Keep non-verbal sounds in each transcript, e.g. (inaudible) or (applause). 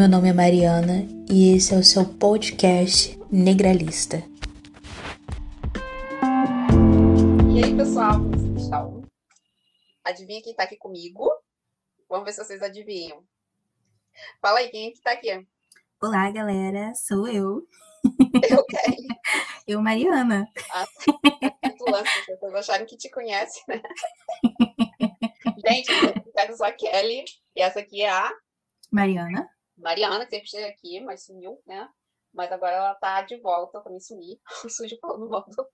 meu nome é Mariana e esse é o seu podcast Negralista. E aí, pessoal, como vocês estão? Adivinha quem tá aqui comigo? Vamos ver se vocês adivinham. Fala aí, quem é que tá aqui? Olá, galera, sou eu, Eu, Kelly. (laughs) eu, Mariana. Tu lança, as pessoas acharem que te conhecem, né? (laughs) Gente, eu sou a Kelly e essa aqui é a Mariana, Mariana, que sempre esteve aqui, mas sumiu, né? Mas agora ela tá de volta, eu também sumi. Sujo falando mal do,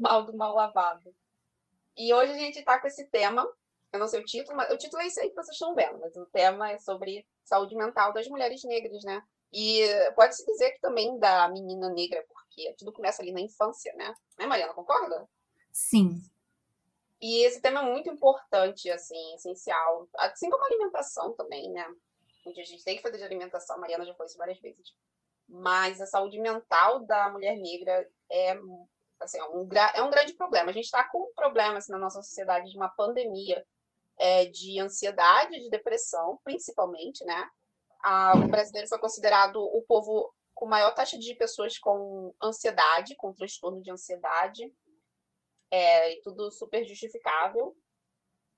mal do mal lavado. E hoje a gente tá com esse tema, eu não sei o título, mas o título é isso aí que vocês estão vendo, mas o tema é sobre saúde mental das mulheres negras, né? E pode-se dizer que também da menina negra, porque tudo começa ali na infância, né? Né, Mariana, concorda? sim, E esse tema é muito importante, assim, essencial. Assim como a alimentação também, né? Onde a gente tem que fazer de alimentação, a Mariana já falou isso várias vezes. Mas a saúde mental da mulher negra é, assim, é, um, é um grande problema. A gente está com um problema assim, na nossa sociedade de uma pandemia é, de ansiedade, de depressão, principalmente, né? Ah, o brasileiro foi considerado o povo com maior taxa de pessoas com ansiedade, com transtorno de ansiedade é, e tudo super justificável.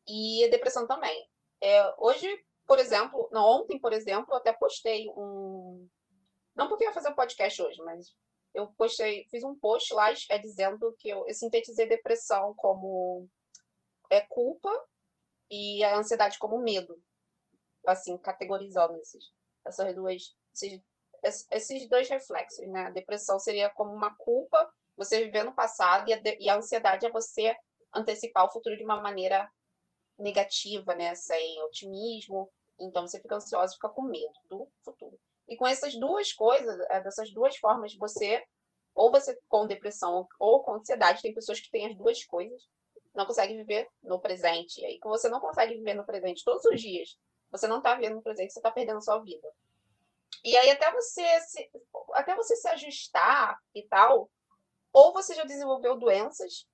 E a depressão também. É, hoje, por exemplo, não, ontem, por exemplo, eu até postei um. Não porque eu ia fazer o podcast hoje, mas eu postei, fiz um post lá é, dizendo que eu, eu sintetizei depressão como é, culpa e a ansiedade como medo. Assim, categorizando esses, essas duas, esses, es- esses dois reflexos, né? A depressão seria como uma culpa você viver no passado e a, e a ansiedade é você antecipar o futuro de uma maneira negativa, né? Sem otimismo. Então você fica ansioso, fica com medo do futuro. E com essas duas coisas, eh, dessas duas formas, você ou você com depressão ou com ansiedade, tem pessoas que têm as duas coisas, não conseguem viver no presente. E aí, que você não consegue viver no presente todos os dias, você não está vivendo no presente, você está perdendo a sua vida. E aí, até você se, até você se ajustar e tal, ou você já desenvolveu doenças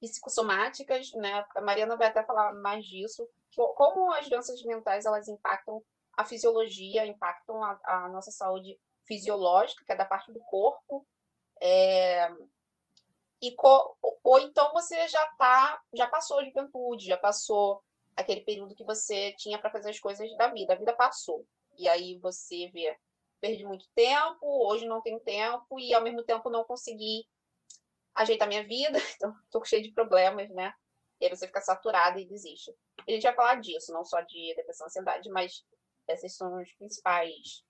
psicossomáticas, né? A Mariana vai até falar mais disso, co- como as doenças mentais elas impactam a fisiologia, impactam a, a nossa saúde fisiológica, que é da parte do corpo, é, e co- ou então você já tá, já passou a juventude, já passou aquele período que você tinha para fazer as coisas da vida, a vida passou. E aí você vê, perdi muito tempo, hoje não tenho tempo e ao mesmo tempo não consegui ajeitar minha vida, (laughs) então tô cheio de problemas, né? E aí você fica saturado e desiste. A gente vai falar disso, não só de depressão e ansiedade, mas esses são os principais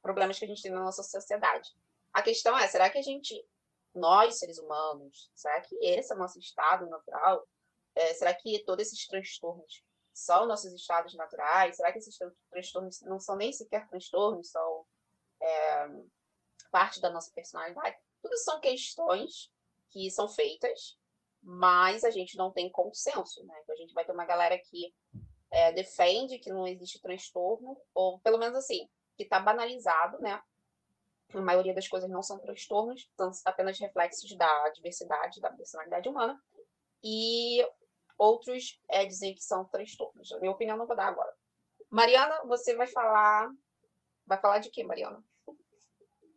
problemas que a gente tem na nossa sociedade. A questão é, será que a gente, nós seres humanos, será que esse é o nosso estado natural? É, será que todos esses transtornos são nossos estados naturais? Será que esses tran- transtornos não são nem sequer transtornos, são é, parte da nossa personalidade? Tudo são questões que são feitas, mas a gente não tem consenso, né? Então a gente vai ter uma galera que é, defende que não existe transtorno, ou pelo menos assim, que está banalizado, né? A maioria das coisas não são transtornos, são apenas reflexos da diversidade, da personalidade humana. E outros é, dizem que são transtornos. A minha opinião não vou dar agora. Mariana, você vai falar. Vai falar de quê, Mariana?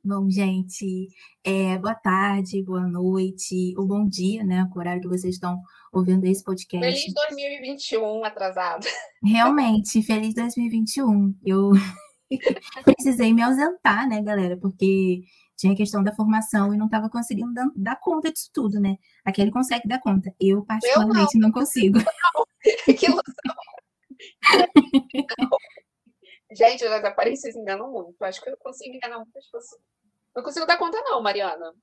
Bom, gente, é, boa tarde, boa noite, ou bom dia, né? Com o horário que vocês estão ouvindo esse podcast. Feliz 2021 atrasado. Realmente, feliz 2021. Eu (laughs) precisei me ausentar, né, galera? Porque tinha questão da formação e não estava conseguindo dar, dar conta disso tudo, né? Aquele consegue dar conta. Eu, particularmente, não consigo. (laughs) que ilusão. (laughs) Gente, as aparências enganam muito. Acho que eu consigo enganar muitas pessoas. Não consigo dar conta, não, Mariana.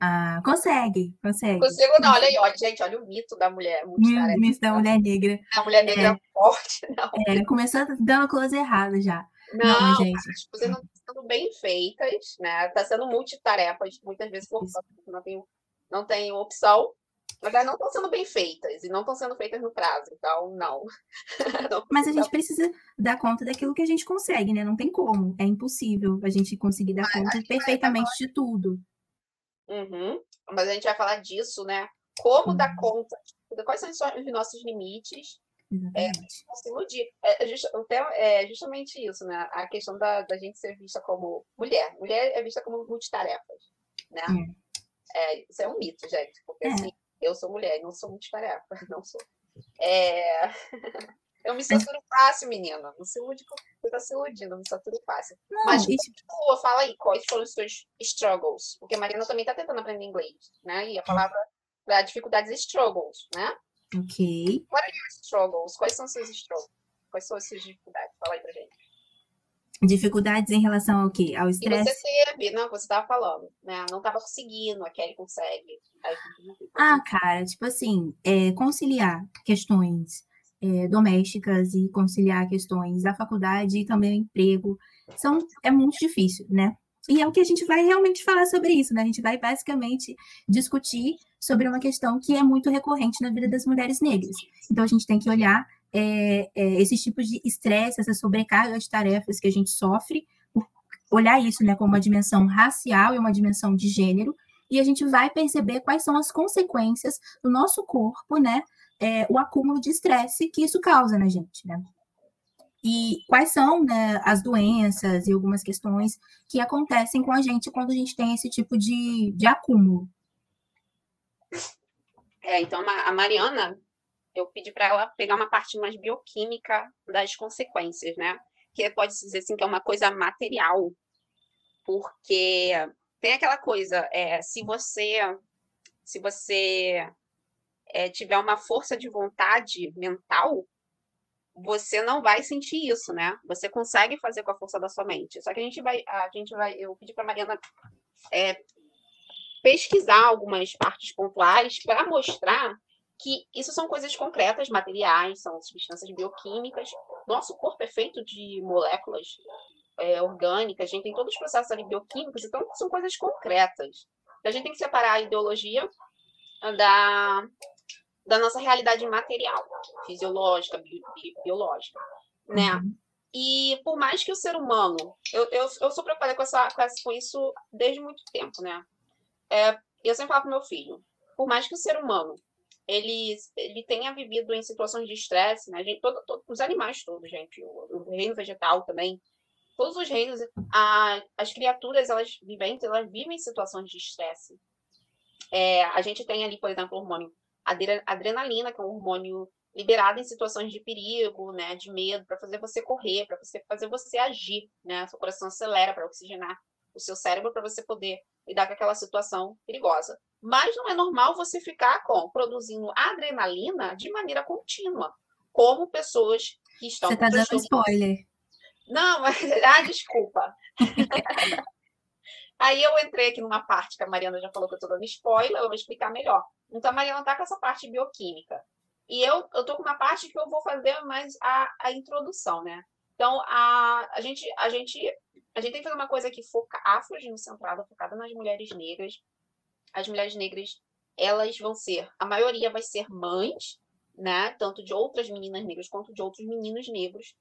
Ah, consegue, consegue. Consigo, não. Olha aí, olha, gente, olha o mito da mulher multitarefa. Miss da mulher negra. A mulher negra forte. Não, É, começou dando close errado já. não, Não, gente. as coisas não estão sendo bem feitas, né? Está sendo multitarefas, muitas vezes porque não tem, não tem opção. Mas elas não estão sendo bem feitas e não estão sendo feitas no prazo, então não. (laughs) Não Mas a gente precisa dar conta daquilo que a gente consegue, né? Não tem como. É impossível a gente conseguir dar conta perfeitamente de tudo. Uhum. Mas a gente vai falar disso, né? Como Uhum. dar conta, quais são os nossos limites, é, não se iludir. É, é just- é justamente isso, né? A questão da, da gente ser vista como mulher. Mulher é vista como multitarefas, né? É, isso é um mito, gente, porque É. assim, eu sou mulher não sou multitarefa, (laughs) não sou. É... (laughs) eu me saturo fácil, menina. Não se ilude com você tá se iludindo, eu me saturo fácil. Não, Mas e, tipo, fala aí, quais foram os seus struggles? Porque a Marina também tá tentando aprender inglês, né? E a palavra da dificuldades é struggles, né? ok. Struggles, quais são os seus struggles? Quais são as suas dificuldades? Fala aí pra gente. Dificuldades em relação ao quê? Ao E você estresse? teve, não, você tava falando, né? Não tava conseguindo, a Kelly consegue. Ah, cara, tipo assim, é, conciliar questões é, domésticas e conciliar questões da faculdade e também o emprego são, é muito difícil, né? E é o que a gente vai realmente falar sobre isso, né? A gente vai basicamente discutir sobre uma questão que é muito recorrente na vida das mulheres negras. Então a gente tem que olhar é, é, esses tipos de estresse, essa sobrecarga de tarefas que a gente sofre, olhar isso né, como uma dimensão racial e uma dimensão de gênero, e a gente vai perceber quais são as consequências do nosso corpo, né? É, o acúmulo de estresse que isso causa na gente, né? E quais são né, as doenças e algumas questões que acontecem com a gente quando a gente tem esse tipo de, de acúmulo. É, então a Mariana, eu pedi para ela pegar uma parte mais bioquímica das consequências, né? Que pode dizer assim que é uma coisa material, porque tem aquela coisa, é, se você se você é, tiver uma força de vontade mental, você não vai sentir isso, né? Você consegue fazer com a força da sua mente. Só que a gente vai, a gente vai, eu pedi para Mariana é, pesquisar algumas partes pontuais para mostrar que isso são coisas concretas, materiais, são substâncias bioquímicas. Nosso corpo é feito de moléculas é, orgânicas, a gente tem todos os processos ali bioquímicos, então são coisas concretas. Então, a gente tem que separar a ideologia da, da nossa realidade material, fisiológica, bi, bi, biológica, né? Uhum. E por mais que o ser humano, eu, eu, eu sou preocupada com, essa, com, isso desde muito tempo, né? É, eu sempre falo pro meu filho, por mais que o ser humano ele, ele tenha vivido em situações de estresse, né? Gente, todo, todo, os animais todos, gente, o, o, reino vegetal também, todos os reinos, a, as criaturas, elas vivem, elas vivem em situações de estresse. É, a gente tem ali, por exemplo, o hormônio adrenalina, que é um hormônio liberado em situações de perigo, né, de medo, para fazer você correr, para você fazer você agir, né? Seu coração acelera para oxigenar o seu cérebro para você poder lidar com aquela situação perigosa. Mas não é normal você ficar com produzindo adrenalina de maneira contínua, como pessoas que estão Você está dando spoiler. Não, mas (laughs) ah, desculpa. (laughs) Aí eu entrei aqui numa parte que a Mariana já falou que eu estou dando spoiler, eu vou explicar melhor. Então a Mariana está com essa parte bioquímica. E eu, eu tô com uma parte que eu vou fazer mais a, a introdução, né? Então, a, a, gente, a, gente, a gente tem que fazer uma coisa aqui foca, afro-centrada, focada nas mulheres negras. As mulheres negras, elas vão ser, a maioria vai ser mães, né? Tanto de outras meninas negras quanto de outros meninos negros.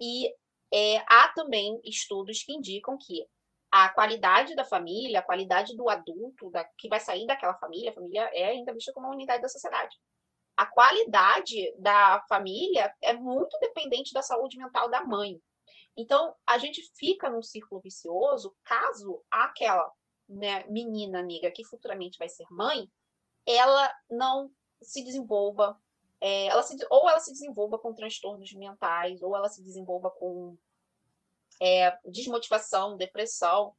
E é, há também estudos que indicam que a qualidade da família, a qualidade do adulto da, que vai sair daquela família, a família é ainda vista como uma unidade da sociedade a qualidade da família é muito dependente da saúde mental da mãe. Então, a gente fica num círculo vicioso caso aquela né, menina negra que futuramente vai ser mãe, ela não se desenvolva, é, ela se, ou ela se desenvolva com transtornos mentais, ou ela se desenvolva com é, desmotivação, depressão.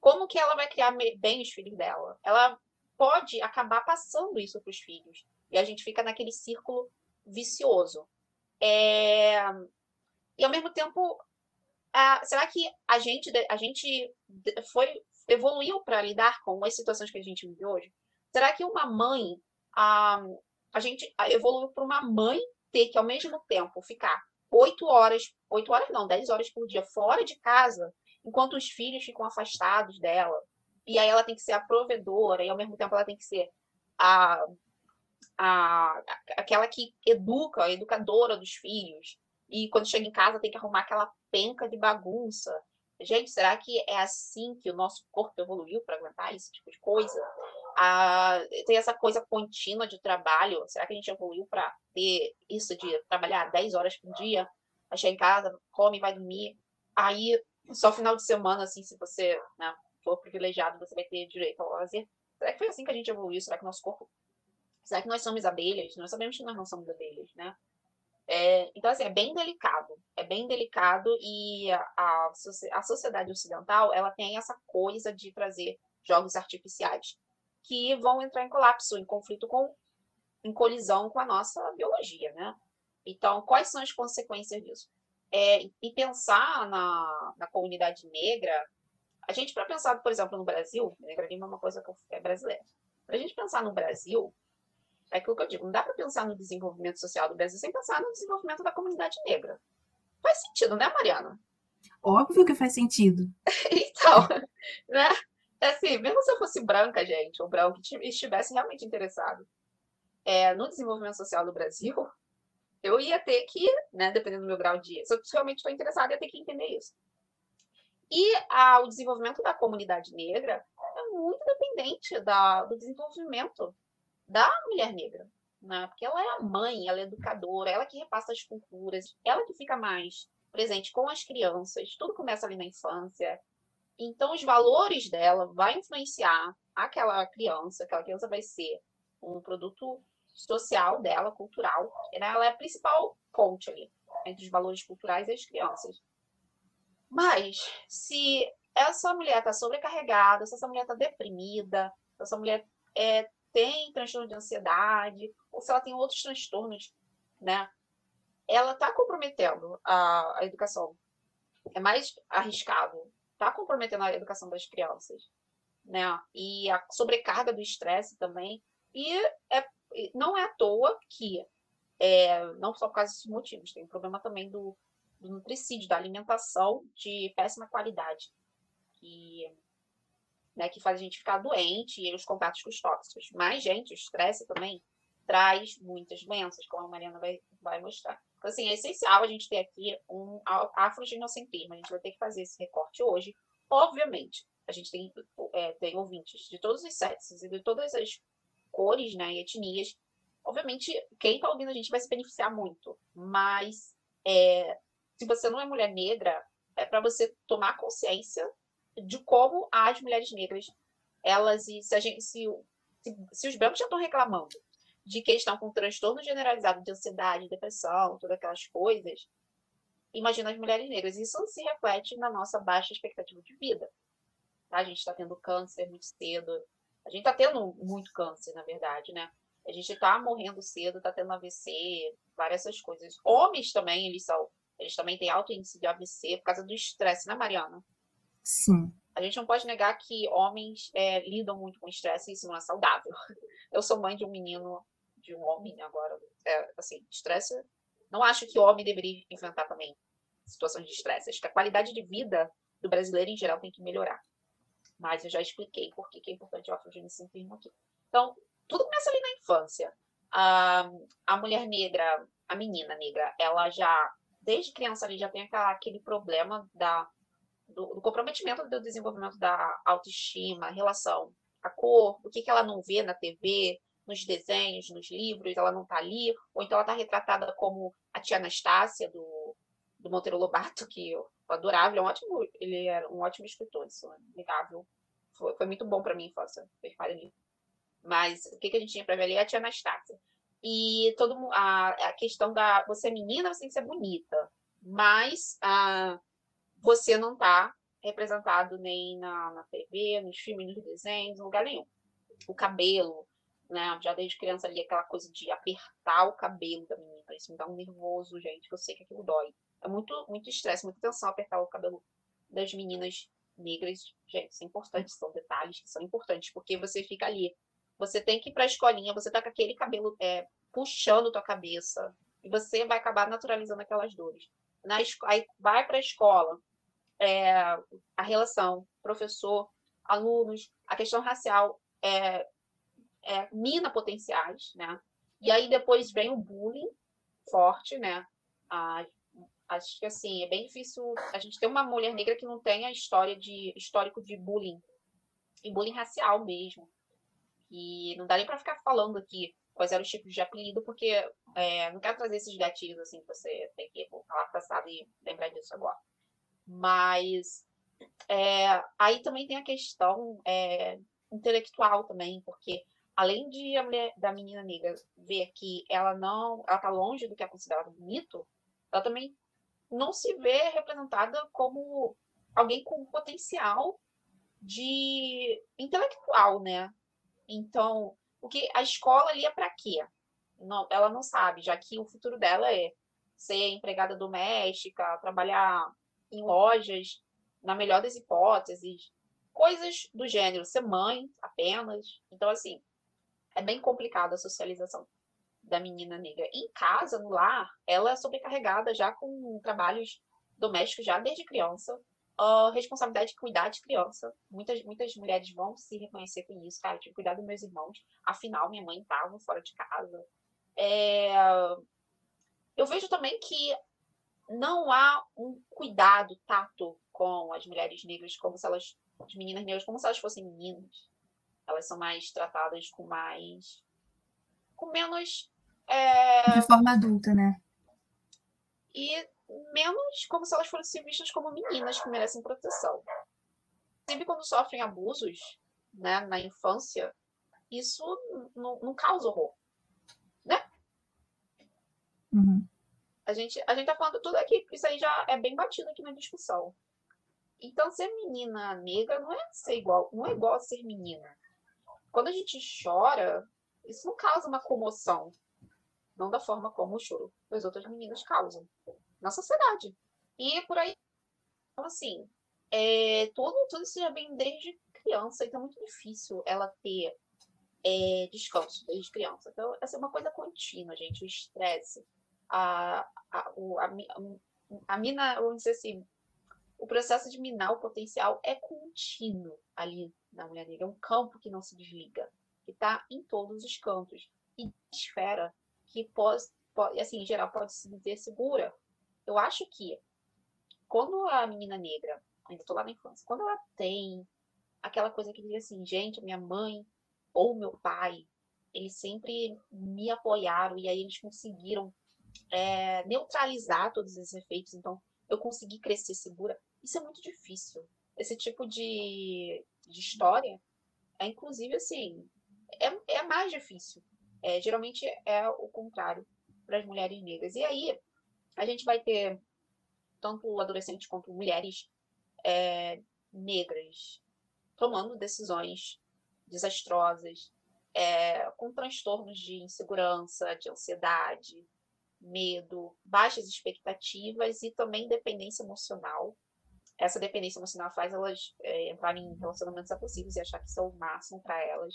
Como que ela vai criar bem os filhos dela? Ela pode acabar passando isso para os filhos. E a gente fica naquele círculo vicioso. É... E ao mesmo tempo, será que a gente, a gente foi evoluiu para lidar com as situações que a gente vive hoje? Será que uma mãe, a, a gente evoluiu para uma mãe ter que ao mesmo tempo ficar oito horas, oito horas não, dez horas por dia fora de casa, enquanto os filhos ficam afastados dela? E aí ela tem que ser a provedora, e ao mesmo tempo ela tem que ser a a, aquela que educa, a educadora dos filhos, e quando chega em casa tem que arrumar aquela penca de bagunça. Gente, será que é assim que o nosso corpo evoluiu para aguentar esse tipo de coisa? a, tem essa coisa contínua de trabalho. Será que a gente evoluiu para ter isso de trabalhar 10 horas por dia, chegar em casa, come, vai dormir, aí só final de semana, assim, se você né, for privilegiado, você vai ter direito ao lazer. Será que foi assim que a gente evoluiu? Será que nosso corpo. Será que nós somos abelhas? Nós sabemos que nós não somos abelhas, né? É, então, assim, é bem delicado. É bem delicado e a, a, a sociedade ocidental, ela tem essa coisa de trazer jogos artificiais que vão entrar em colapso, em conflito com, em colisão com a nossa biologia, né? Então, quais são as consequências disso? É, e pensar na, na comunidade negra, a gente, para pensar, por exemplo, no Brasil, negralismo é uma coisa que é brasileira. Para a gente pensar no Brasil, é aquilo que eu digo, não dá para pensar no desenvolvimento social do Brasil sem pensar no desenvolvimento da comunidade negra. Faz sentido, né, Mariana? Óbvio que faz sentido. (laughs) então, né? É assim, mesmo se eu fosse branca, gente, ou branco, que estivesse realmente interessado é, no desenvolvimento social do Brasil, (laughs) eu ia ter que, né, dependendo do meu grau de. Se eu realmente estou interessada, ia ter que entender isso. E a, o desenvolvimento da comunidade negra é muito dependente da, do desenvolvimento da mulher negra. Né? Porque ela é a mãe, ela é educadora, ela que repassa as culturas, ela que fica mais presente com as crianças, tudo começa ali na infância. Então, os valores dela vai influenciar aquela criança, aquela criança vai ser um produto social dela, cultural. Ela é a principal ponte ali entre os valores culturais e as crianças. Mas, se essa mulher está sobrecarregada, se essa mulher está deprimida, se essa mulher é, tem transtorno de ansiedade, ou se ela tem outros transtornos, né? Ela está comprometendo a, a educação. É mais arriscado. Está comprometendo a educação das crianças. Né? E a sobrecarga do estresse também. E é não é à toa que, é, não só por causa desses motivos, tem o problema também do, do nutricídio, da alimentação de péssima qualidade, que, né, que faz a gente ficar doente e os contatos com os tóxicos. Mas, gente, o estresse também traz muitas doenças, como a Mariana vai, vai mostrar. Então, assim, é essencial a gente ter aqui um afrogenocentrismo. A gente vai ter que fazer esse recorte hoje. Obviamente, a gente tem, é, tem ouvintes de todos os sexos e de todas as cores né, e etnias. Obviamente, quem está ouvindo a gente vai se beneficiar muito, mas é, se você não é mulher negra, é para você tomar consciência de como as mulheres negras, elas, se, gente, se, se, se os brancos já estão reclamando de que estão com transtorno generalizado de ansiedade, depressão, todas aquelas coisas, imagina as mulheres negras. Isso se reflete na nossa baixa expectativa de vida. Tá? A gente está tendo câncer muito cedo, a gente está tendo muito câncer, na verdade, né? A gente está morrendo cedo, está tendo AVC, várias essas coisas. Homens também, eles são, eles também têm alto índice de AVC por causa do estresse, né, Mariana? Sim. A gente não pode negar que homens é, lidam muito com estresse e isso não é saudável. Eu sou mãe de um menino, de um homem agora. É, assim, estresse. Não acho que o homem deveria enfrentar também situações de estresse. Acho que a qualidade de vida do brasileiro em geral tem que melhorar. Mas eu já expliquei por que é importante o afrogenicentrismo aqui. Então, tudo começa ali na infância. A, a mulher negra, a menina negra, ela já, desde criança, ali já tem aquela, aquele problema da, do, do, comprometimento do desenvolvimento da autoestima, relação à cor, o que, que ela não vê na TV, nos desenhos, nos livros, ela não está ali, ou então ela está retratada como a tia Anastácia do, do Monteiro Lobato, (laughs) que eu adorava, ele é um ótimo, ele era um ótimo escritor, isso é inegável. Foi, foi muito bom para mim, infância, fez para mim. Mas o que, que a gente tinha para ver ali é a tia Anastácia. E todo a, a questão da você é menina, você tem que ser bonita, mas a, você não está representado nem na, na TV, nos filmes, nos desenhos, em lugar nenhum. O cabelo, né? Já desde criança ali, aquela coisa de apertar o cabelo da menina. Isso me dá um nervoso, gente, eu sei que aquilo dói. É muito, muito estresse, muita tensão apertar o cabelo das meninas negras. Gente, isso é importante, são detalhes que são importantes, porque você fica ali. Você tem que ir para a escolinha, você tá com aquele cabelo é, puxando tua cabeça, e você vai acabar naturalizando aquelas dores. Na, aí vai para a escola, é, a relação professor, alunos, a questão racial é, é, mina potenciais, né? E aí depois vem o bullying forte, né? A, acho que assim, é bem difícil a gente ter uma mulher negra que não tenha história de histórico de bullying e bullying racial mesmo. E não dá nem para ficar falando aqui quais eram os tipos de apelido, porque é, não quero trazer esses gatilhos assim, você tem que falar passado e lembrar disso agora. Mas é, aí também tem a questão é, intelectual também, porque além de a mulher da menina negra ver que ela não, ela tá longe do que é considerado bonito, ela também não se vê representada como alguém com potencial de intelectual, né? Então, o que a escola ali é para quê? Não, ela não sabe, já que o futuro dela é ser empregada doméstica, trabalhar em lojas, na melhor das hipóteses, coisas do gênero, ser mãe apenas. Então, assim, é bem complicado a socialização da menina negra. Em casa, no lar, ela é sobrecarregada já com trabalhos domésticos já desde criança. A responsabilidade de cuidar de criança. Muitas, muitas mulheres vão se reconhecer com isso. Cara, eu tive que cuidar dos meus irmãos. Afinal, minha mãe estava fora de casa. É... Eu vejo também que não há um cuidado tato com as mulheres negras, como se elas, as meninas negras, como se elas fossem meninas. Elas são mais tratadas com mais. com menos. É... De forma adulta, né? E menos como se elas fossem vistas como meninas que merecem proteção. Sempre quando sofrem abusos né, na infância, isso não, não causa horror. Né? Uhum. A gente, a gente tá falando tudo aqui, isso aí já é bem batido aqui na discussão. Então, ser menina negra não é ser igual, não é igual a ser menina. Quando a gente chora, isso não causa uma comoção. Não da forma como o choro das outras meninas causam na sociedade. E por aí. Então, assim, é, tudo, tudo isso já vem desde criança, então é muito difícil ela ter é, descanso desde criança. Então, essa é uma coisa contínua, gente. O estresse, a, a, o, a, a mina, vamos dizer assim, o processo de minar o potencial é contínuo ali na mulher negra. É um campo que não se desliga, que está em todos os cantos. E esfera que pode, pode, assim, em geral, pode se dizer segura. Eu acho que quando a menina negra, ainda estou lá na infância, quando ela tem aquela coisa que diz assim, gente, minha mãe ou meu pai, eles sempre me apoiaram e aí eles conseguiram é, neutralizar todos esses efeitos. Então, eu consegui crescer segura. Isso é muito difícil. Esse tipo de, de história é, inclusive, assim, é, é mais difícil. É, geralmente é o contrário para as mulheres negras. E aí, a gente vai ter tanto adolescentes quanto mulheres é, negras tomando decisões desastrosas, é, com transtornos de insegurança, de ansiedade, medo, baixas expectativas e também dependência emocional. Essa dependência emocional faz elas é, entrarem em relacionamentos abusivos e achar que são o máximo para elas.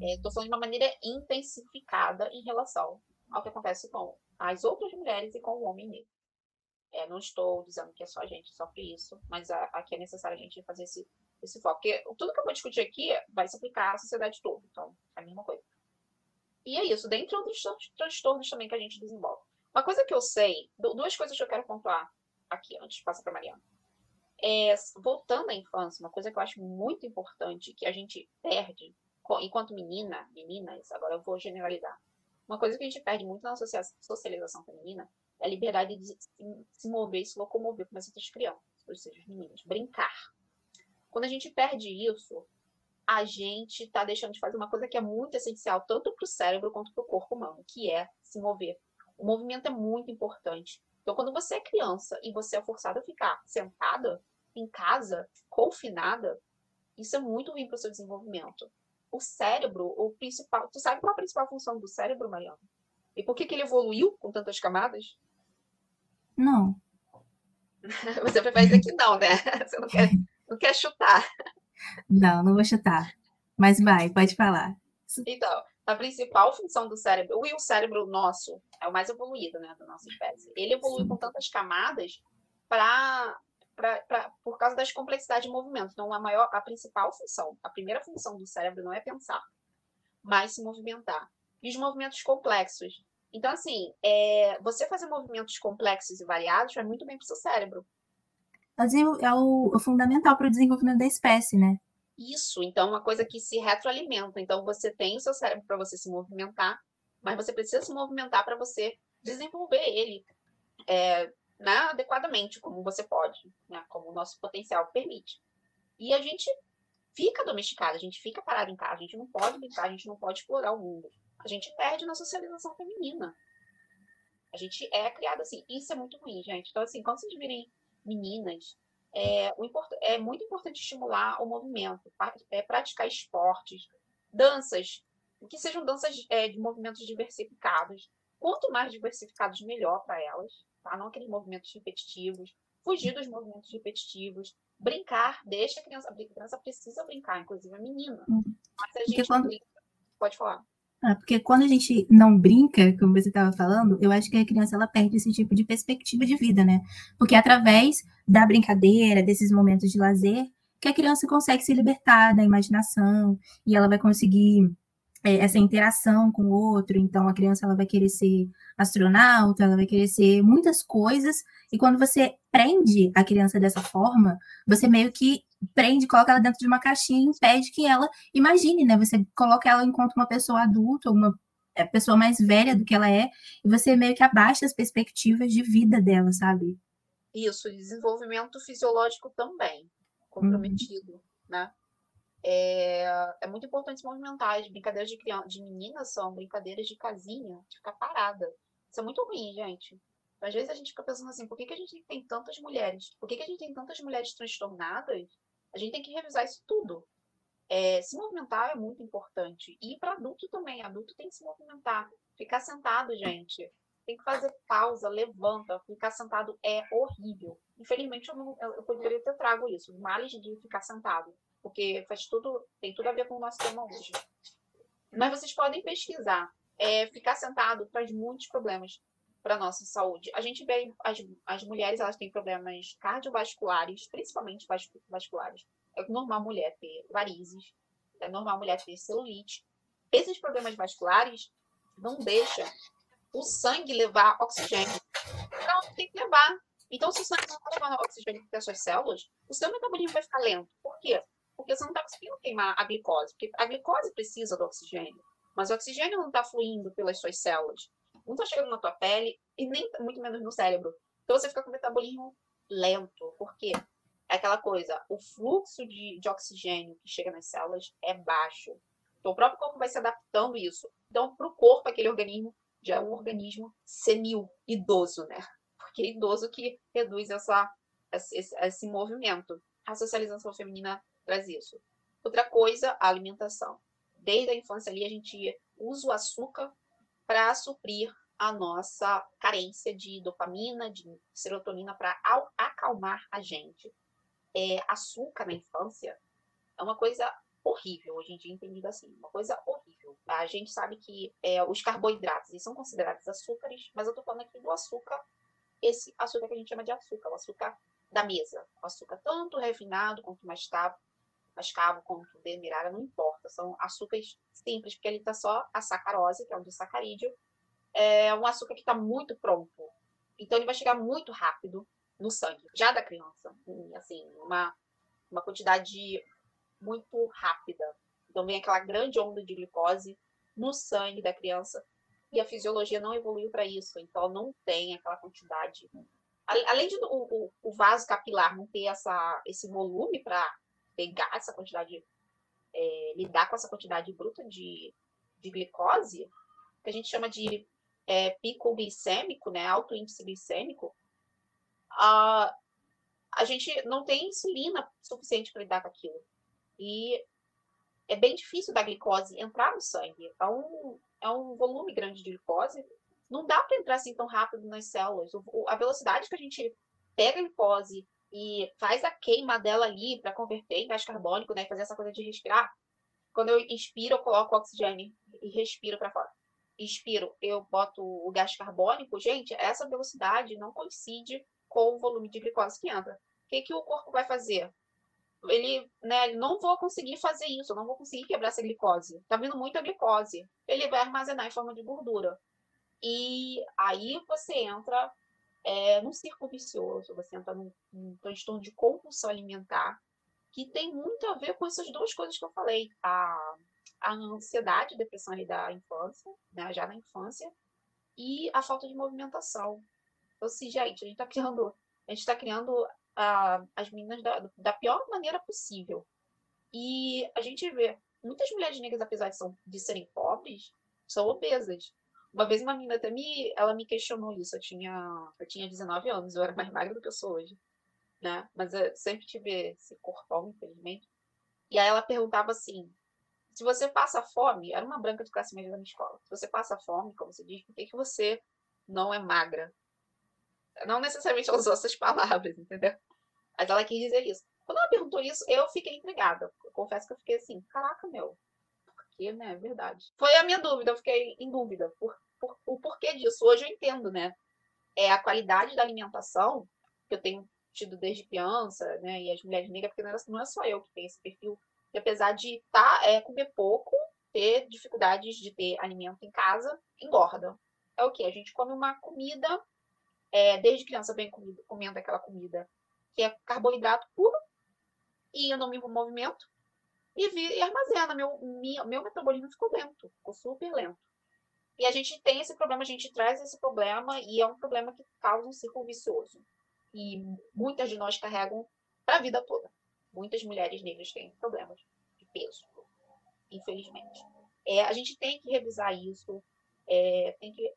Estou é, falando de uma maneira intensificada em relação ao que acontece com as outras mulheres e com o homem negro. É, não estou dizendo que é só a gente sofre isso, mas aqui é necessário a gente fazer esse, esse foco. Porque tudo que eu vou discutir aqui vai se aplicar à sociedade toda. Então, é a mesma coisa. E é isso, dentre outros transtornos também que a gente desenvolve. Uma coisa que eu sei, duas coisas que eu quero pontuar aqui antes de passar para Mariana. É, voltando à infância, uma coisa que eu acho muito importante que a gente perde enquanto menina, meninas, agora eu vou generalizar. Uma coisa que a gente perde muito na socialização feminina é a liberdade de se mover e se locomover com as outras crianças, ou seja, os meninos, brincar. Quando a gente perde isso, a gente está deixando de fazer uma coisa que é muito essencial, tanto para o cérebro quanto para o corpo humano, que é se mover. O movimento é muito importante. Então, quando você é criança e você é forçada a ficar sentada em casa, confinada, isso é muito ruim para o seu desenvolvimento. O cérebro, o principal. Tu sabe qual é a principal função do cérebro, Mariana? E por que, que ele evoluiu com tantas camadas? Não. (laughs) Você vai dizer que não, né? (laughs) Você não quer, não quer chutar. Não, não vou chutar. Mas vai, pode falar. Então, a principal função do cérebro, e o cérebro nosso é o mais evoluído, né, da nossa espécie. Ele evolui Sim. com tantas camadas para por causa das complexidades de movimento. Então, a maior, a principal função, a primeira função do cérebro não é pensar, mas se movimentar. E os movimentos complexos. Então, assim, é, você fazer movimentos complexos e variados vai muito bem para o seu cérebro é o, é o fundamental para o desenvolvimento da espécie, né? Isso, então, é uma coisa que se retroalimenta. Então, você tem o seu cérebro para você se movimentar, mas você precisa se movimentar para você desenvolver ele é, né, adequadamente, como você pode, né, como o nosso potencial permite. E a gente fica domesticado, a gente fica parado em casa, a gente não pode brincar, a gente não pode explorar o mundo. A gente perde na socialização feminina. A gente é criado assim. Isso é muito ruim, gente. Então, assim, quando vocês virem meninas, é, é muito importante estimular o movimento, é, praticar esportes, danças, que sejam danças é, de movimentos diversificados. Quanto mais diversificados, melhor para elas, tá? Não aqueles movimentos repetitivos, fugir dos movimentos repetitivos, brincar, deixa a criança, a criança precisa brincar, inclusive a menina. Uhum. Mas a gente quando... brinca, pode falar. Ah, porque quando a gente não brinca, como você estava falando, eu acho que a criança ela perde esse tipo de perspectiva de vida, né? Porque através da brincadeira, desses momentos de lazer, que a criança consegue se libertar da imaginação e ela vai conseguir é, essa interação com o outro. Então, a criança ela vai querer ser astronauta, ela vai querer ser muitas coisas. E quando você prende a criança dessa forma, você meio que prende, coloca ela dentro de uma caixinha e impede que ela imagine, né? Você coloca ela enquanto uma pessoa adulta, uma é, pessoa mais velha do que ela é, e você meio que abaixa as perspectivas de vida dela, sabe? Isso, desenvolvimento fisiológico também comprometido, uhum. né? É, é, muito importante se movimentar. As brincadeiras de, criança, de meninas são brincadeiras de casinha, de ficar parada. Isso é muito ruim, gente. Às vezes a gente fica pensando assim, por que, que a gente tem tantas mulheres? Por que, que a gente tem tantas mulheres transtornadas? A gente tem que revisar isso tudo. É, se movimentar é muito importante. E para adulto também. Adulto tem que se movimentar. Ficar sentado, gente. Tem que fazer pausa, levanta. Ficar sentado é horrível. Infelizmente, eu, não, eu poderia ter trago isso. Males de ficar sentado porque faz tudo, tem tudo a ver com o nosso tema hoje. Mas vocês podem pesquisar. É, ficar sentado traz muitos problemas para nossa saúde. A gente vê as, as mulheres, elas têm problemas cardiovasculares, principalmente vasculares. É normal mulher ter varizes, é normal mulher ter celulite. Esses problemas vasculares não deixam o sangue levar oxigênio. Então, tem que levar. Então, se o sangue não está levando oxigênio para as suas células, o seu metabolismo vai ficar lento. Por quê? porque você não está conseguindo queimar a glicose, porque a glicose precisa do oxigênio, mas o oxigênio não está fluindo pelas suas células, não está chegando na tua pele e nem muito menos no cérebro. Então você fica com o metabolismo lento, porque é aquela coisa, o fluxo de, de oxigênio que chega nas células é baixo. Então o próprio corpo vai se adaptando isso. Então, para o corpo, aquele organismo já é um organismo senil, idoso, né? Porque é idoso que reduz essa, esse, esse movimento. A socialização feminina traz isso. Outra coisa, a alimentação. Desde a infância ali, a gente usa o açúcar para suprir a nossa carência de dopamina, de serotonina, para acalmar a gente. É, açúcar na infância é uma coisa horrível, hoje em dia entendido assim, uma coisa horrível. A gente sabe que é, os carboidratos eles são considerados açúcares, mas eu tô falando aqui do açúcar, esse açúcar que a gente chama de açúcar, o açúcar da mesa, o açúcar tanto refinado quanto mais caro, mascavo, como demerara, não importa. São açúcares simples, porque ele está só a sacarose, que é um disacarídeo. É um açúcar que está muito pronto. Então, ele vai chegar muito rápido no sangue, já da criança. Assim, uma, uma quantidade muito rápida. Então, vem aquela grande onda de glicose no sangue da criança. E a fisiologia não evoluiu para isso. Então, não tem aquela quantidade. Além de o, o vaso capilar não ter essa, esse volume para pegar essa quantidade, é, lidar com essa quantidade bruta de, de glicose, que a gente chama de é, pico glicêmico, né, alto índice glicêmico, a, a gente não tem insulina suficiente para lidar com aquilo. E é bem difícil da glicose entrar no sangue. É um, é um volume grande de glicose. Não dá para entrar assim tão rápido nas células. O, a velocidade que a gente pega a glicose e faz a queima dela ali para converter em gás carbônico, né? Fazer essa coisa de respirar. Quando eu inspiro, eu coloco oxigênio e respiro para fora. Inspiro, eu boto o gás carbônico. Gente, essa velocidade não coincide com o volume de glicose que entra. O que, que o corpo vai fazer? Ele, né, não vou conseguir fazer isso, eu não vou conseguir quebrar essa glicose. Tá vindo muita glicose. Ele vai armazenar em forma de gordura. E aí você entra é, num círculo vicioso, você entra num, num transtorno de compulsão alimentar, que tem muito a ver com essas duas coisas que eu falei. A, a ansiedade, depressão ali da infância, né, já na infância, e a falta de movimentação. Então, assim, gente, a gente está criando, a gente tá criando as meninas da, da pior maneira possível. E a gente vê muitas mulheres negras, apesar de, são, de serem pobres, são obesas. Uma vez uma menina até me, ela me questionou isso. Eu tinha, eu tinha 19 anos, eu era mais magra do que eu sou hoje. Né? Mas eu sempre tive esse corpão, infelizmente. E aí ela perguntava assim: se você passa fome, era uma branca de classe média da minha escola. Se você passa fome, como você diz, por que, que você não é magra? Não necessariamente ela usou essas palavras, entendeu? Mas ela quis dizer isso. Quando ela perguntou isso, eu fiquei intrigada. Eu confesso que eu fiquei assim, caraca, meu, por que, né? É verdade. Foi a minha dúvida, eu fiquei em dúvida. Por, por, o porquê disso? Hoje eu entendo, né? É a qualidade da alimentação que eu tenho tido desde criança, né? E as mulheres negras, porque não é só eu que tenho esse perfil. E apesar de tá, é, comer pouco, ter dificuldades de ter alimento em casa, engorda. É o que? A gente come uma comida, é, desde criança vem comendo aquela comida que é carboidrato puro, e eu não me movimento, e, vi, e armazena. Meu, meu, meu metabolismo ficou lento, ficou super lento. E a gente tem esse problema, a gente traz esse problema, e é um problema que causa um círculo vicioso. E muitas de nós carregam para a vida toda. Muitas mulheres negras têm problemas de peso, infelizmente. É, a gente tem que revisar isso, é, tem que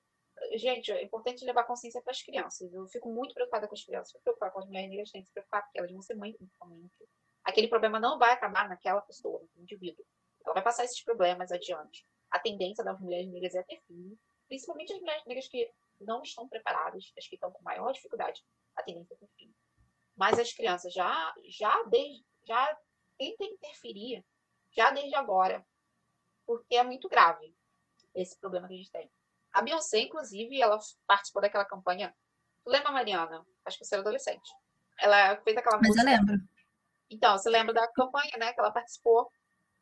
gente, é importante levar consciência para as crianças. Eu fico muito preocupada com as crianças, fico preocupada com as mulheres negras, tem que se preocupar, porque elas vão ser mães, principalmente. Aquele problema não vai acabar naquela pessoa, no indivíduo. Ela vai passar esses problemas adiante. A tendência das mulheres negras é ter filhos, principalmente as mulheres negras que não estão preparadas, as que estão com maior dificuldade, a tendência é ter filhos. Mas as crianças já, já, desde, já tentem interferir, já desde agora, porque é muito grave esse problema que a gente tem. A Beyoncé, inclusive, ela participou daquela campanha. Tu lembra, Mariana? Acho que você era adolescente. Ela fez aquela Mas música. eu lembro. Então, você lembra da campanha, né? Que ela participou.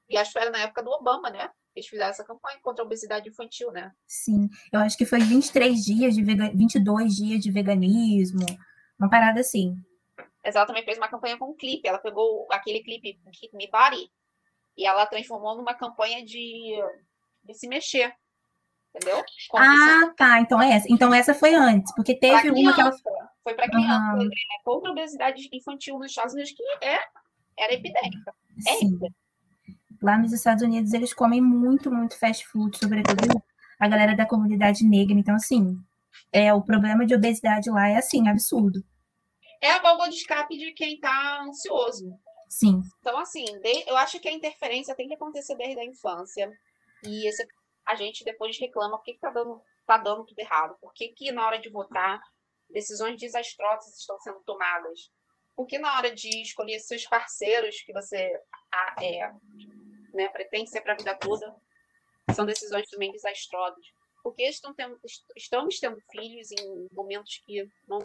E acho que era na época do Obama, né? Eles fizeram essa campanha contra a obesidade infantil, né? Sim. Eu acho que foi 23 dias de vega... 22 dias de veganismo. Uma parada assim. Ela também fez uma campanha com um clipe. Ela pegou aquele clipe Keep Me Body e ela transformou numa campanha de, de se mexer. Entendeu? Como ah, tá. Então essa, então essa foi antes, porque teve criança, uma que ela. Foi para criança, uhum. contra a obesidade infantil nos Estados Unidos, que é, era epidêmica. É Sim. Lá nos Estados Unidos, eles comem muito, muito fast food, sobretudo a galera da comunidade negra. Então, assim, é, o problema de obesidade lá é assim, absurdo. É a válvula de escape de quem está ansioso. Sim. Então, assim, eu acho que a interferência tem que acontecer desde a infância. E esse a gente depois reclama por que está dando, tá dando tudo errado, por que, que na hora de votar decisões desastrosas estão sendo tomadas, por que na hora de escolher seus parceiros que você é, né, pretende ser para a vida toda são decisões também desastrosas, porque estão tendo, estamos tendo filhos em momentos que não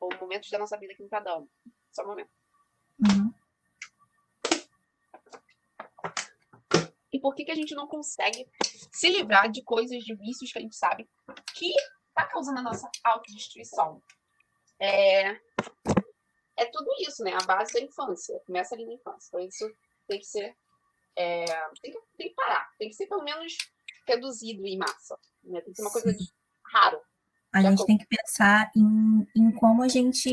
ou momentos da nossa vida que não está dando. Só um momento. Uhum. E por que, que a gente não consegue se livrar de coisas, de vícios que a gente sabe que está causando a nossa autodestruição? É, é tudo isso, né? A base da infância. Começa ali na infância. Então, isso tem que ser. É, tem, que, tem que parar. Tem que ser pelo menos reduzido em massa. Né? Tem que ser uma coisa de, raro. A gente tem que pensar em, em como a gente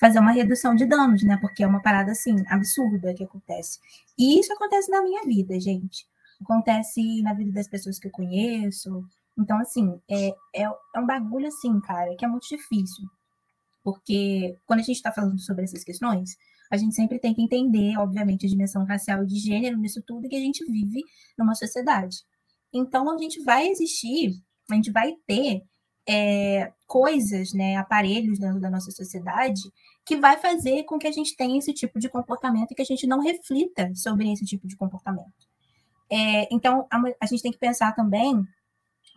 fazer uma redução de danos, né? Porque é uma parada assim, absurda que acontece. E isso acontece na minha vida, gente. Acontece na vida das pessoas que eu conheço. Então, assim, é, é, é um bagulho assim, cara, que é muito difícil. Porque quando a gente está falando sobre essas questões, a gente sempre tem que entender, obviamente, a dimensão racial e de gênero nisso tudo, que a gente vive numa sociedade. Então, a gente vai existir, a gente vai ter é, coisas, né, aparelhos dentro da nossa sociedade que vai fazer com que a gente tenha esse tipo de comportamento e que a gente não reflita sobre esse tipo de comportamento. É, então, a, a, gente tem que pensar também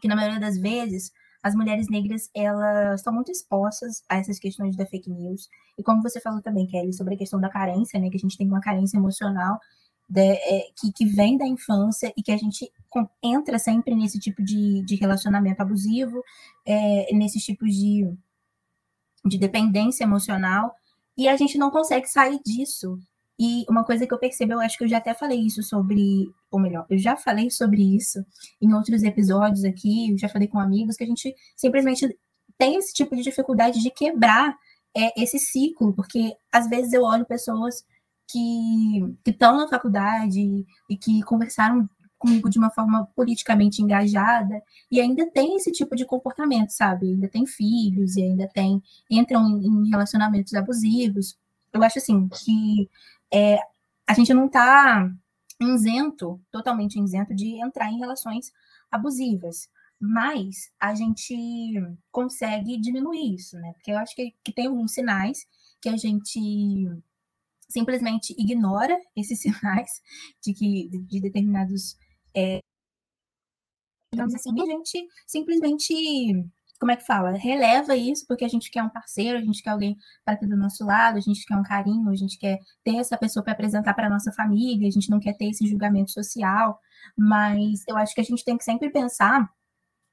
que, na maioria das vezes, as mulheres negras elas estão muito expostas a essas questões da fake news. E como você falou também, Kelly, sobre a questão da carência, né, que a gente tem uma carência emocional de, é, que, que vem da infância e que a gente entra sempre nesse tipo de, de relacionamento abusivo, é, nesses tipos de, de dependência emocional, e a gente não consegue sair disso. E uma coisa que eu percebo, eu acho que eu já até falei isso sobre, ou melhor, eu já falei sobre isso em outros episódios aqui, eu já falei com amigos, que a gente simplesmente tem esse tipo de dificuldade de quebrar é, esse ciclo, porque às vezes eu olho pessoas que estão na faculdade e que conversaram comigo de uma forma politicamente engajada e ainda tem esse tipo de comportamento, sabe? Ainda tem filhos e ainda tem entram em relacionamentos abusivos. Eu acho assim que é, a gente não está isento, totalmente isento de entrar em relações abusivas, mas a gente consegue diminuir isso, né? Porque eu acho que, que tem alguns sinais que a gente simplesmente ignora esses (laughs) sinais de que de, de determinados é, digamos assim, a gente simplesmente como é que fala? Releva isso porque a gente quer um parceiro, a gente quer alguém para ter do nosso lado, a gente quer um carinho, a gente quer ter essa pessoa para apresentar para nossa família, a gente não quer ter esse julgamento social, mas eu acho que a gente tem que sempre pensar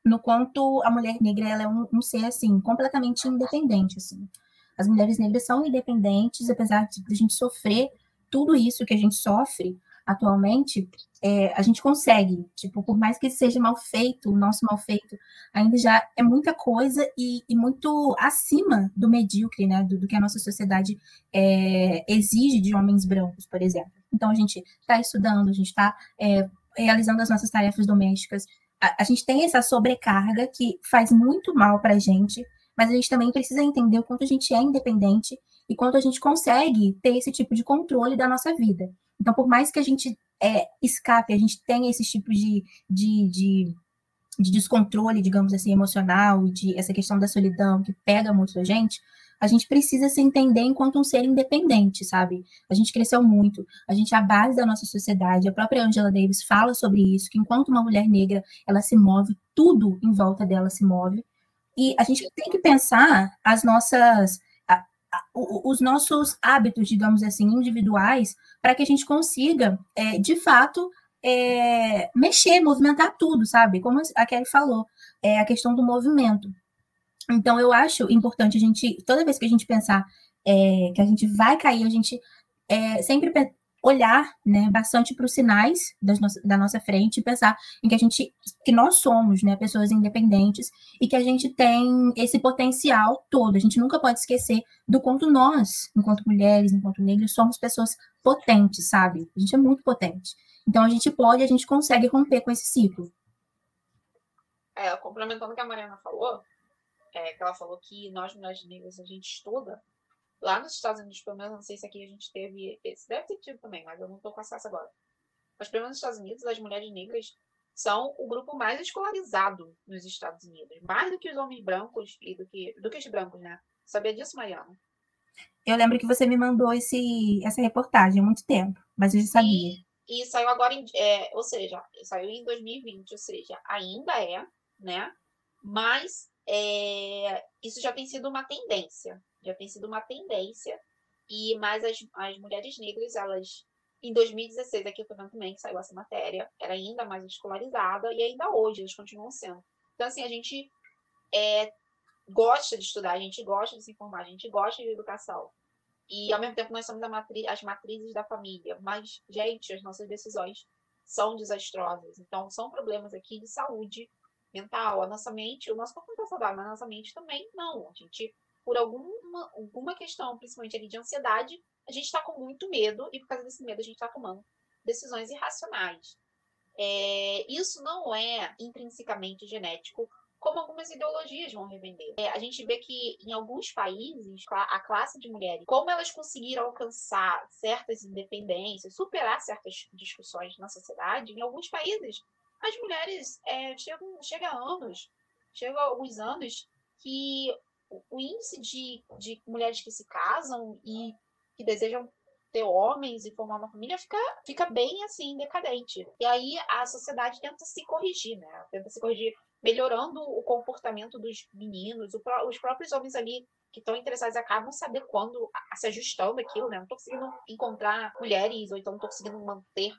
no quanto a mulher negra ela é um, um ser assim completamente independente assim. As mulheres negras são independentes, apesar de a gente sofrer tudo isso que a gente sofre, atualmente, é, a gente consegue, tipo, por mais que seja mal feito, o nosso mal feito, ainda já é muita coisa e, e muito acima do medíocre, né, do, do que a nossa sociedade é, exige de homens brancos, por exemplo. Então, a gente está estudando, a gente está é, realizando as nossas tarefas domésticas, a, a, gente tem essa sobrecarga que faz muito mal para a gente, mas a gente também precisa entender o quanto a gente é independente e quanto a gente consegue ter esse tipo de controle da nossa vida. Então, por mais que a gente é, escape, a gente tenha esse tipo de, de, de, de descontrole, digamos assim, emocional, de essa questão da solidão que pega muito a gente, a gente precisa se entender enquanto um ser independente, sabe? A gente cresceu muito, a gente é a base da nossa sociedade. A própria Angela Davis fala sobre isso, que enquanto uma mulher negra, ela se move, tudo em volta dela se move. E a gente tem que pensar as nossas os nossos hábitos, digamos assim, individuais, para que a gente consiga, é, de fato, é, mexer, movimentar tudo, sabe? Como a Kelly falou, é a questão do movimento. Então, eu acho importante a gente, toda vez que a gente pensar é, que a gente vai cair, a gente é, sempre olhar né, bastante para os sinais da nossa frente e pensar em que a gente que nós somos né, pessoas independentes e que a gente tem esse potencial todo. A gente nunca pode esquecer do quanto nós, enquanto mulheres, enquanto negras, somos pessoas potentes, sabe? A gente é muito potente. Então a gente pode, a gente consegue romper com esse ciclo. É, complementando o que a Mariana falou, é, que ela falou que nós mulheres negras a gente estuda Lá nos Estados Unidos, pelo menos, não sei se aqui a gente teve. Esse deve ter tido também, mas eu não estou com acesso agora. Mas pelo menos nos Estados Unidos, as mulheres negras são o grupo mais escolarizado nos Estados Unidos. Mais do que os homens brancos e do que, do que os brancos, né? Sabia disso, Mariana? Eu lembro que você me mandou esse, essa reportagem há muito tempo, mas eu já sabia. E, e saiu agora, em, é, ou seja, saiu em 2020, ou seja, ainda é, né? Mas é, isso já tem sido uma tendência já tem sido uma tendência. E mais as, as mulheres negras, elas em 2016, aqui eu vendo também que saiu essa matéria, era ainda mais escolarizada e ainda hoje eles continuam sendo. Então, assim, a gente é, gosta de estudar, a gente gosta de se informar, a gente gosta de educação. E, ao mesmo tempo, nós somos matri as matrizes da família. Mas, gente, as nossas decisões são desastrosas. Então, são problemas aqui de saúde mental. A nossa mente, o nosso corpo está saudável, mas a nossa mente também não. A gente por alguma, alguma questão, principalmente ali de ansiedade, a gente está com muito medo e por causa desse medo a gente está tomando decisões irracionais. É, isso não é intrinsecamente genético, como algumas ideologias vão revender. É, a gente vê que em alguns países, a classe de mulheres, como elas conseguiram alcançar certas independências, superar certas discussões na sociedade, em alguns países, as mulheres é, chegam, chegam a anos, chegam a alguns anos que o índice de, de mulheres que se casam e que desejam ter homens e formar uma família fica, fica bem assim, decadente. E aí a sociedade tenta se corrigir, né? Tenta se corrigir melhorando o comportamento dos meninos, os próprios homens ali que estão interessados acabam saber quando se ajustando aquilo, né? Não estou conseguindo encontrar mulheres, ou então não estou conseguindo manter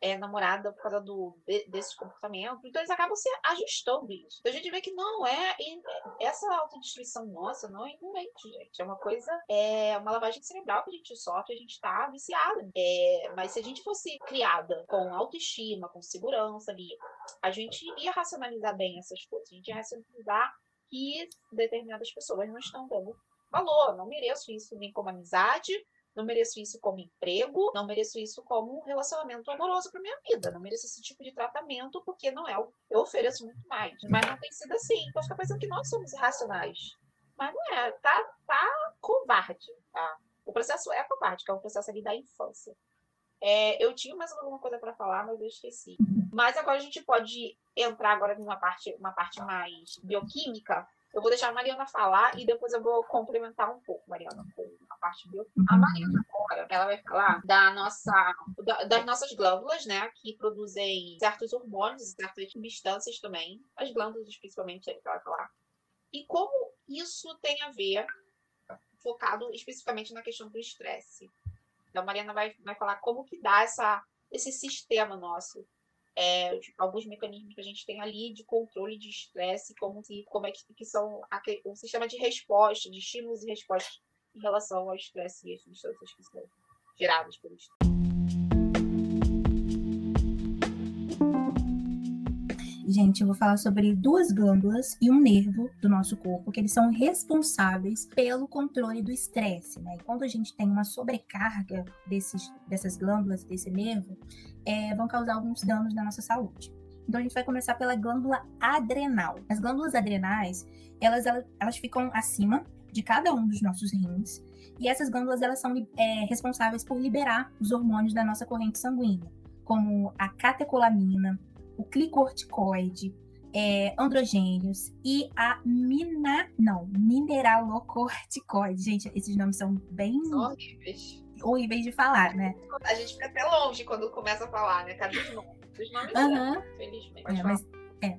é, namorada por causa do, de, desses comportamentos. Então eles acabam se ajustando isso. Então a gente vê que não é, essa autodestruição nossa não é inerente, gente. É uma coisa, é uma lavagem cerebral que a gente sofre, a gente está viciada. É, mas se a gente fosse criada com autoestima, com segurança ali, a gente ia racionalizar bem essas coisas. A gente ia racionalizar que determinadas pessoas não estão dando valor, não mereço isso nem como amizade, não mereço isso como emprego, não mereço isso como um relacionamento amoroso para minha vida, não mereço esse tipo de tratamento porque não é o eu ofereço muito mais. Mas não tem sido assim. Então fica pensando que nós somos irracionais. Mas não é, tá, tá covarde, tá? O processo é covarde, que é o processo ali da infância. É, eu tinha mais alguma coisa para falar, mas eu esqueci. Mas agora a gente pode entrar agora numa parte, uma parte mais bioquímica, eu vou deixar a Mariana falar e depois eu vou complementar um pouco, Mariana, parte bio. A uhum. Mariana agora, ela vai falar da nossa, da, das nossas glândulas, né, que produzem certos hormônios, certas substâncias também, as glândulas principalmente, que ela vai falar. E como isso tem a ver, focado especificamente na questão do estresse. Então, a Mariana vai, vai falar como que dá essa, esse sistema nosso é, tipo, alguns mecanismos que a gente tem ali de controle de estresse, como, como é que, que são o sistema de resposta, de estímulos e respostas em relação ao estresse e as substâncias que são geradas pelo estresse. Gente, eu vou falar sobre duas glândulas e um nervo do nosso corpo, que eles são responsáveis pelo controle do estresse, né? E quando a gente tem uma sobrecarga desses, dessas glândulas, desse nervo, é, vão causar alguns danos na nossa saúde. Então a gente vai começar pela glândula adrenal. As glândulas adrenais, elas, elas, elas ficam acima de cada um dos nossos rins. E essas glândulas elas são é, responsáveis por liberar os hormônios da nossa corrente sanguínea, como a catecolamina, o glicorticoide, é, androgênios e a mina, não, mineralocorticoide. Gente, esses nomes são bem horríveis. horríveis de falar, né? A gente fica até longe quando começa a falar, né? Cada um dos nomes, uhum. felizmente. É, mas, é.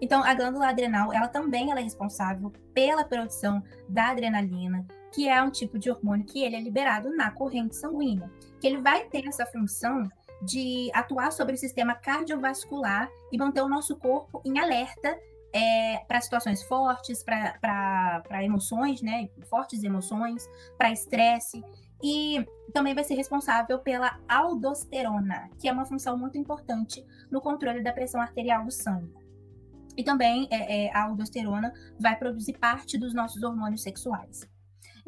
Então, a glândula adrenal, ela também ela é responsável pela produção da adrenalina, que é um tipo de hormônio que ele é liberado na corrente sanguínea, que ele vai ter essa função de atuar sobre o sistema cardiovascular e manter o nosso corpo em alerta é, para situações fortes, para emoções, né? Fortes emoções, para estresse. E também vai ser responsável pela aldosterona, que é uma função muito importante no controle da pressão arterial do sangue. E também é, é, a aldosterona vai produzir parte dos nossos hormônios sexuais.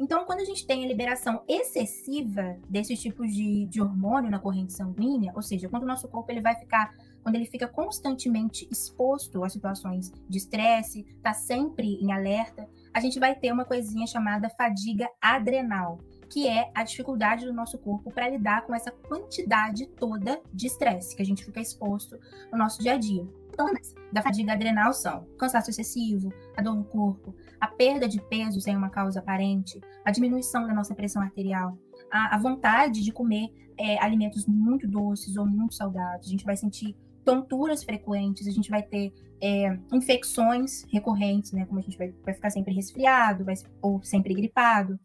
Então, quando a gente tem a liberação excessiva desses tipos de, de hormônio na corrente sanguínea, ou seja, quando o nosso corpo ele vai ficar, quando ele fica constantemente exposto a situações de estresse, está sempre em alerta, a gente vai ter uma coisinha chamada fadiga adrenal, que é a dificuldade do nosso corpo para lidar com essa quantidade toda de estresse que a gente fica exposto no nosso dia a dia. Sintomas da fadiga adrenal são cansaço excessivo, a dor no corpo, a perda de peso sem uma causa aparente, a diminuição da nossa pressão arterial, a, a vontade de comer é, alimentos muito doces ou muito salgados. A gente vai sentir tonturas frequentes, a gente vai ter é, infecções recorrentes, né? Como a gente vai, vai ficar sempre resfriado, vai, ou sempre gripado.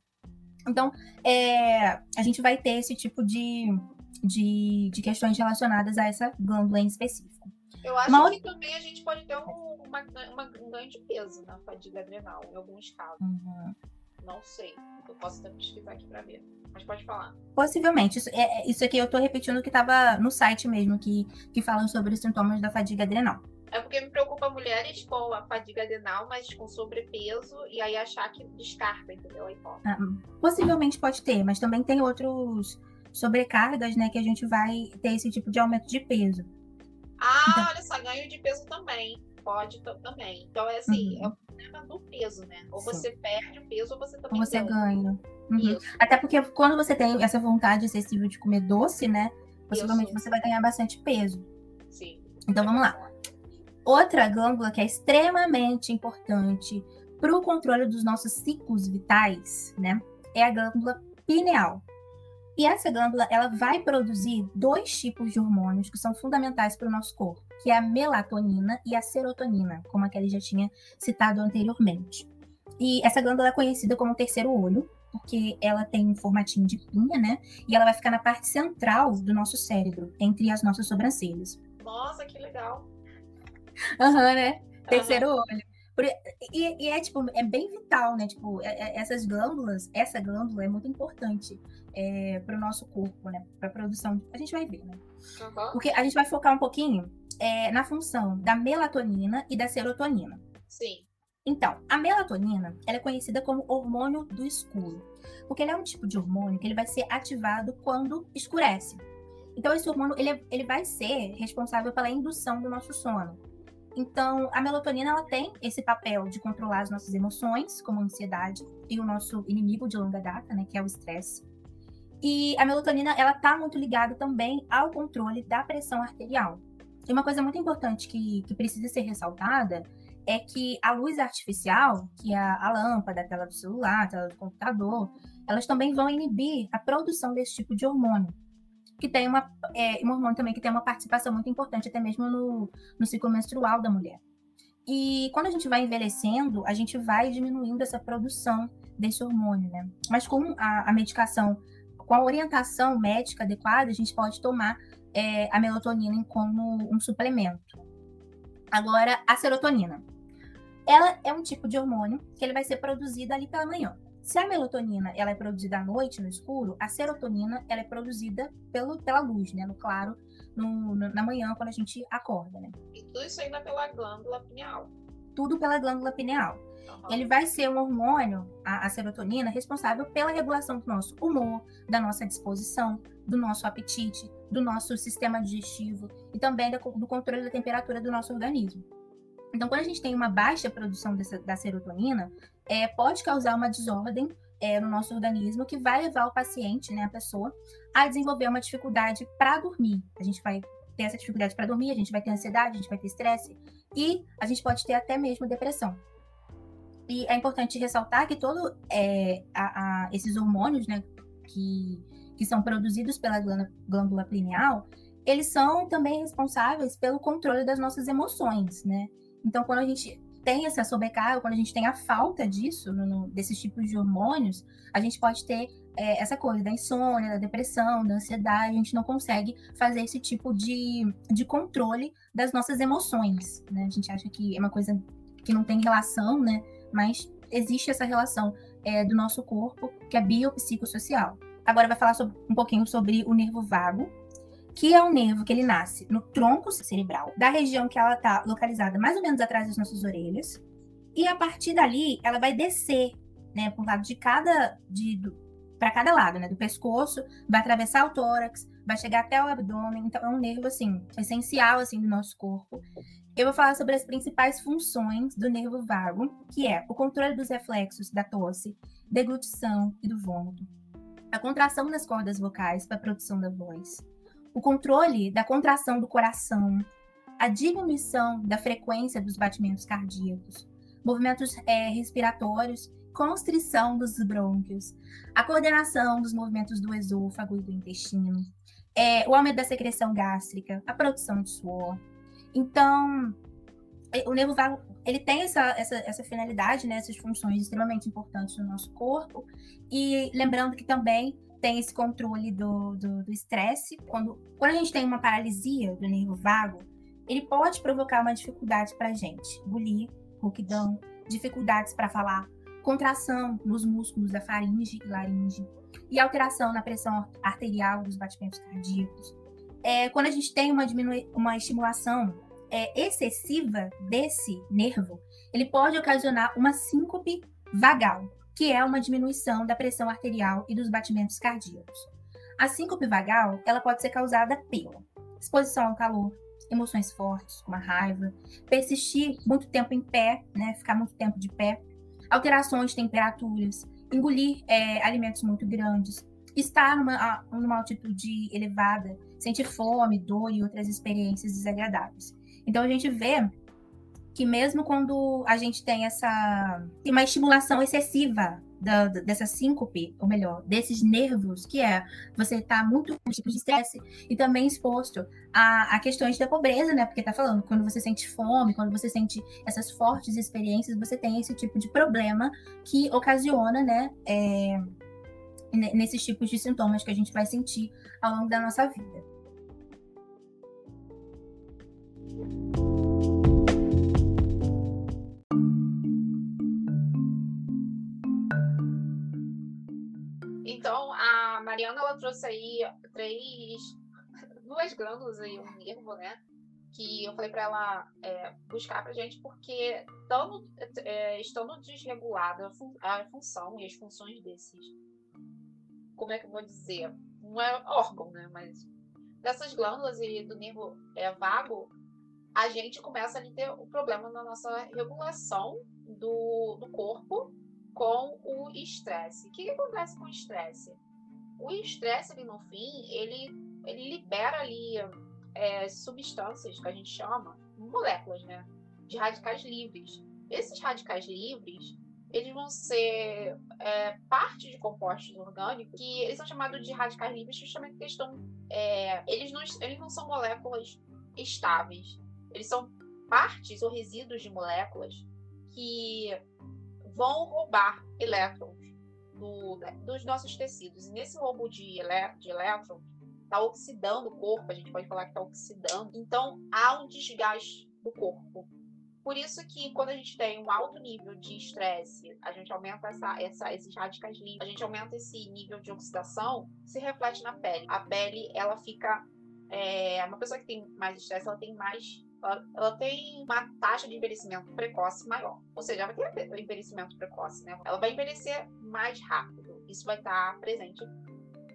Então, é, a gente vai ter esse tipo de, de, de, questões relacionadas a essa glândula em específico. Eu acho uma... que também a gente pode ter um, uma, uma, um ganho de peso na fadiga adrenal, em alguns casos. Uhum. Não sei. Eu posso até pesquisar aqui para ver. Mas pode falar. Possivelmente. Isso, é, é isso aqui eu estou repetindo o que estava no site mesmo, que, que falam sobre os sintomas da fadiga adrenal. É porque me preocupa mulheres com a fadiga adrenal, mas com sobrepeso, e aí achar que descarta, entendeu? Aí, ah, possivelmente pode ter, mas também tem outros sobrecargas, né, que a gente vai ter esse tipo de aumento de peso. Ah, então... olha só, ganho de peso também. Pode também. Então, é assim, uhum. é o problema do peso, né? Ou Sim. você perde o peso, ou você também ou você ganha. Uhum. Até porque quando você tem essa vontade excessiva de comer doce, né? Possivelmente Isso. você vai ganhar bastante peso. Sim. Então vamos lá. Outra glândula que é extremamente importante para o controle dos nossos ciclos vitais, né, é a glândula pineal. E essa glândula, ela vai produzir dois tipos de hormônios que são fundamentais para o nosso corpo, que é a melatonina e a serotonina, como a Kelly já tinha citado anteriormente. E essa glândula é conhecida como terceiro olho, porque ela tem um formatinho de pinha, né? E ela vai ficar na parte central do nosso cérebro, entre as nossas sobrancelhas. Nossa, que legal. (laughs) Aham, uhum, né? Terceiro uhum. olho. E, e, é tipo, é bem vital, né? Tipo, é, é, essas glândulas, essa glândula é muito importante é, para o nosso corpo, né? Para a produção. A gente vai ver, né? Uhum. Porque a gente vai focar um pouquinho é, na função da melatonina e da serotonina. Sim. Então, a melatonina, ela é conhecida como hormônio do escuro, porque ele é um tipo de hormônio que ele vai ser ativado quando escurece. Então, esse hormônio, ele, é, ele vai ser responsável pela indução do nosso sono. Então, a melatonina ela tem esse papel de controlar as nossas emoções, como a ansiedade, e o nosso inimigo de longa data, né, que é o estresse. E a melatonina ela está muito ligada também ao controle da pressão arterial. E uma coisa muito importante que, que precisa ser ressaltada é que a luz artificial, que é a, a lâmpada, a tela do celular, a tela do computador, elas também vão inibir a produção desse tipo de hormônio que tem uma, é, um hormônio também que tem uma participação muito importante, até mesmo no, no ciclo menstrual da mulher. E quando a gente vai envelhecendo, a gente vai diminuindo essa produção desse hormônio, né? Mas com a, a medicação, com a orientação médica adequada, a gente pode tomar é, a melatonina como um suplemento. Agora, a serotonina. Ela é um tipo de hormônio que ele vai ser produzido ali pela manhã. Se a melatonina ela é produzida à noite, no escuro, a serotonina ela é produzida pelo, pela luz, né? No claro, no, no, na manhã, quando a gente acorda, né? E tudo isso ainda pela glândula pineal. Tudo pela glândula pineal. Uhum. Ele vai ser um hormônio, a, a, serotonina, responsável pela regulação do nosso humor, da nossa disposição, do nosso apetite, do nosso sistema digestivo e também da, do controle da temperatura do nosso organismo. Então, quando a gente tem uma baixa produção dessa, da serotonina, é, pode causar uma desordem é, no nosso organismo que vai levar o paciente, né, a pessoa, a desenvolver uma dificuldade para dormir. A gente vai ter essa dificuldade para dormir, a gente vai ter ansiedade, a gente vai ter estresse e a gente pode ter até mesmo depressão. E é importante ressaltar que todos é, esses hormônios, né, que, que são produzidos pela glândula pineal, eles são também responsáveis pelo controle das nossas emoções, né? Então, quando a gente tem essa sobrecarga, quando a gente tem a falta disso, no, desses tipos de hormônios, a gente pode ter é, essa coisa da insônia, da depressão, da ansiedade, a gente não consegue fazer esse tipo de, de controle das nossas emoções, né? A gente acha que é uma coisa que não tem relação, né? Mas existe essa relação é, do nosso corpo, que é biopsicossocial. Agora vai falar sobre, um pouquinho sobre o nervo vago, que é um nervo que ele nasce no tronco cerebral, da região que ela está localizada mais ou menos atrás das nossas orelhas. E a partir dali, ela vai descer, né, por lado de cada, de, para cada lado, né, do pescoço, vai atravessar o tórax, vai chegar até o abdômen. Então, é um nervo, assim, essencial, assim, do nosso corpo. Eu vou falar sobre as principais funções do nervo vago, que é o controle dos reflexos da tosse, deglutição e do vômito, a contração das cordas vocais para a produção da voz, o controle da contração do coração, a diminuição da frequência dos batimentos cardíacos, movimentos é, respiratórios, constrição dos brônquios, a coordenação dos movimentos do esôfago e do intestino, é, o aumento da secreção gástrica, a produção de suor. Então, é, o nervo vago ele tem essa, essa, essa finalidade, né, essas funções extremamente importantes no nosso corpo. E lembrando que também tem esse controle do estresse. Quando, quando a gente tem uma paralisia do nervo vago, ele pode provocar uma dificuldade para a gente. Bulir, rouquidão, dificuldades para falar, contração nos músculos da faringe e laringe, e alteração na pressão arterial dos batimentos cardíacos. É, quando a gente tem uma, uma estimulação é, excessiva desse nervo, ele pode ocasionar uma síncope vagal, que é uma diminuição da pressão arterial e dos batimentos cardíacos. A síncope vagal, ela pode ser causada pela exposição ao calor, emoções fortes, como a raiva, persistir muito tempo em pé, né, ficar muito tempo de pé, alterações de temperaturas, engolir é, alimentos muito grandes, estar numa, numa altitude elevada, sentir fome, dor e outras experiências desagradáveis. Então a gente vê que mesmo quando a gente tem essa tem uma estimulação excessiva da, dessa síncope, ou melhor, desses nervos, que é você tá muito com tipo de estresse e também exposto a, a, questões da pobreza, né? Porque tá falando, quando você sente fome, quando você sente essas fortes experiências, você tem esse tipo de problema que ocasiona, né? É, nesses tipos de sintomas que a gente vai sentir ao longo da nossa vida. A Mariana ela trouxe aí três, duas glândulas aí, um nervo, né? Que eu falei para ela é, buscar pra gente, porque estando, é, estando desregulada a função e as funções desses, como é que eu vou dizer? Não é órgão, né? Mas dessas glândulas e do nervo é, vago, a gente começa a ter o um problema na nossa regulação do, do corpo com o estresse. O que, que acontece com o estresse? O estresse, ali no fim, ele, ele libera ali é, substâncias que a gente chama, moléculas, né? De radicais livres. Esses radicais livres, eles vão ser é, parte de compostos orgânicos que eles são chamados de radicais livres justamente porque estão, é, eles, não, eles não são moléculas estáveis eles são partes ou resíduos de moléculas que vão roubar elétrons do, dos nossos tecidos. E nesse roubo de, de elétrons, está oxidando o corpo, a gente pode falar que está oxidando. Então, há um desgaste do corpo. Por isso que quando a gente tem um alto nível de estresse, a gente aumenta essa, essa, esses radicais livres, a gente aumenta esse nível de oxidação, se reflete na pele. A pele, ela fica... É, uma pessoa que tem mais estresse, ela tem mais ela, tem uma taxa de envelhecimento precoce maior. Ou seja, ela vai ter envelhecimento precoce, né? Ela vai envelhecer mais rápido. Isso vai estar presente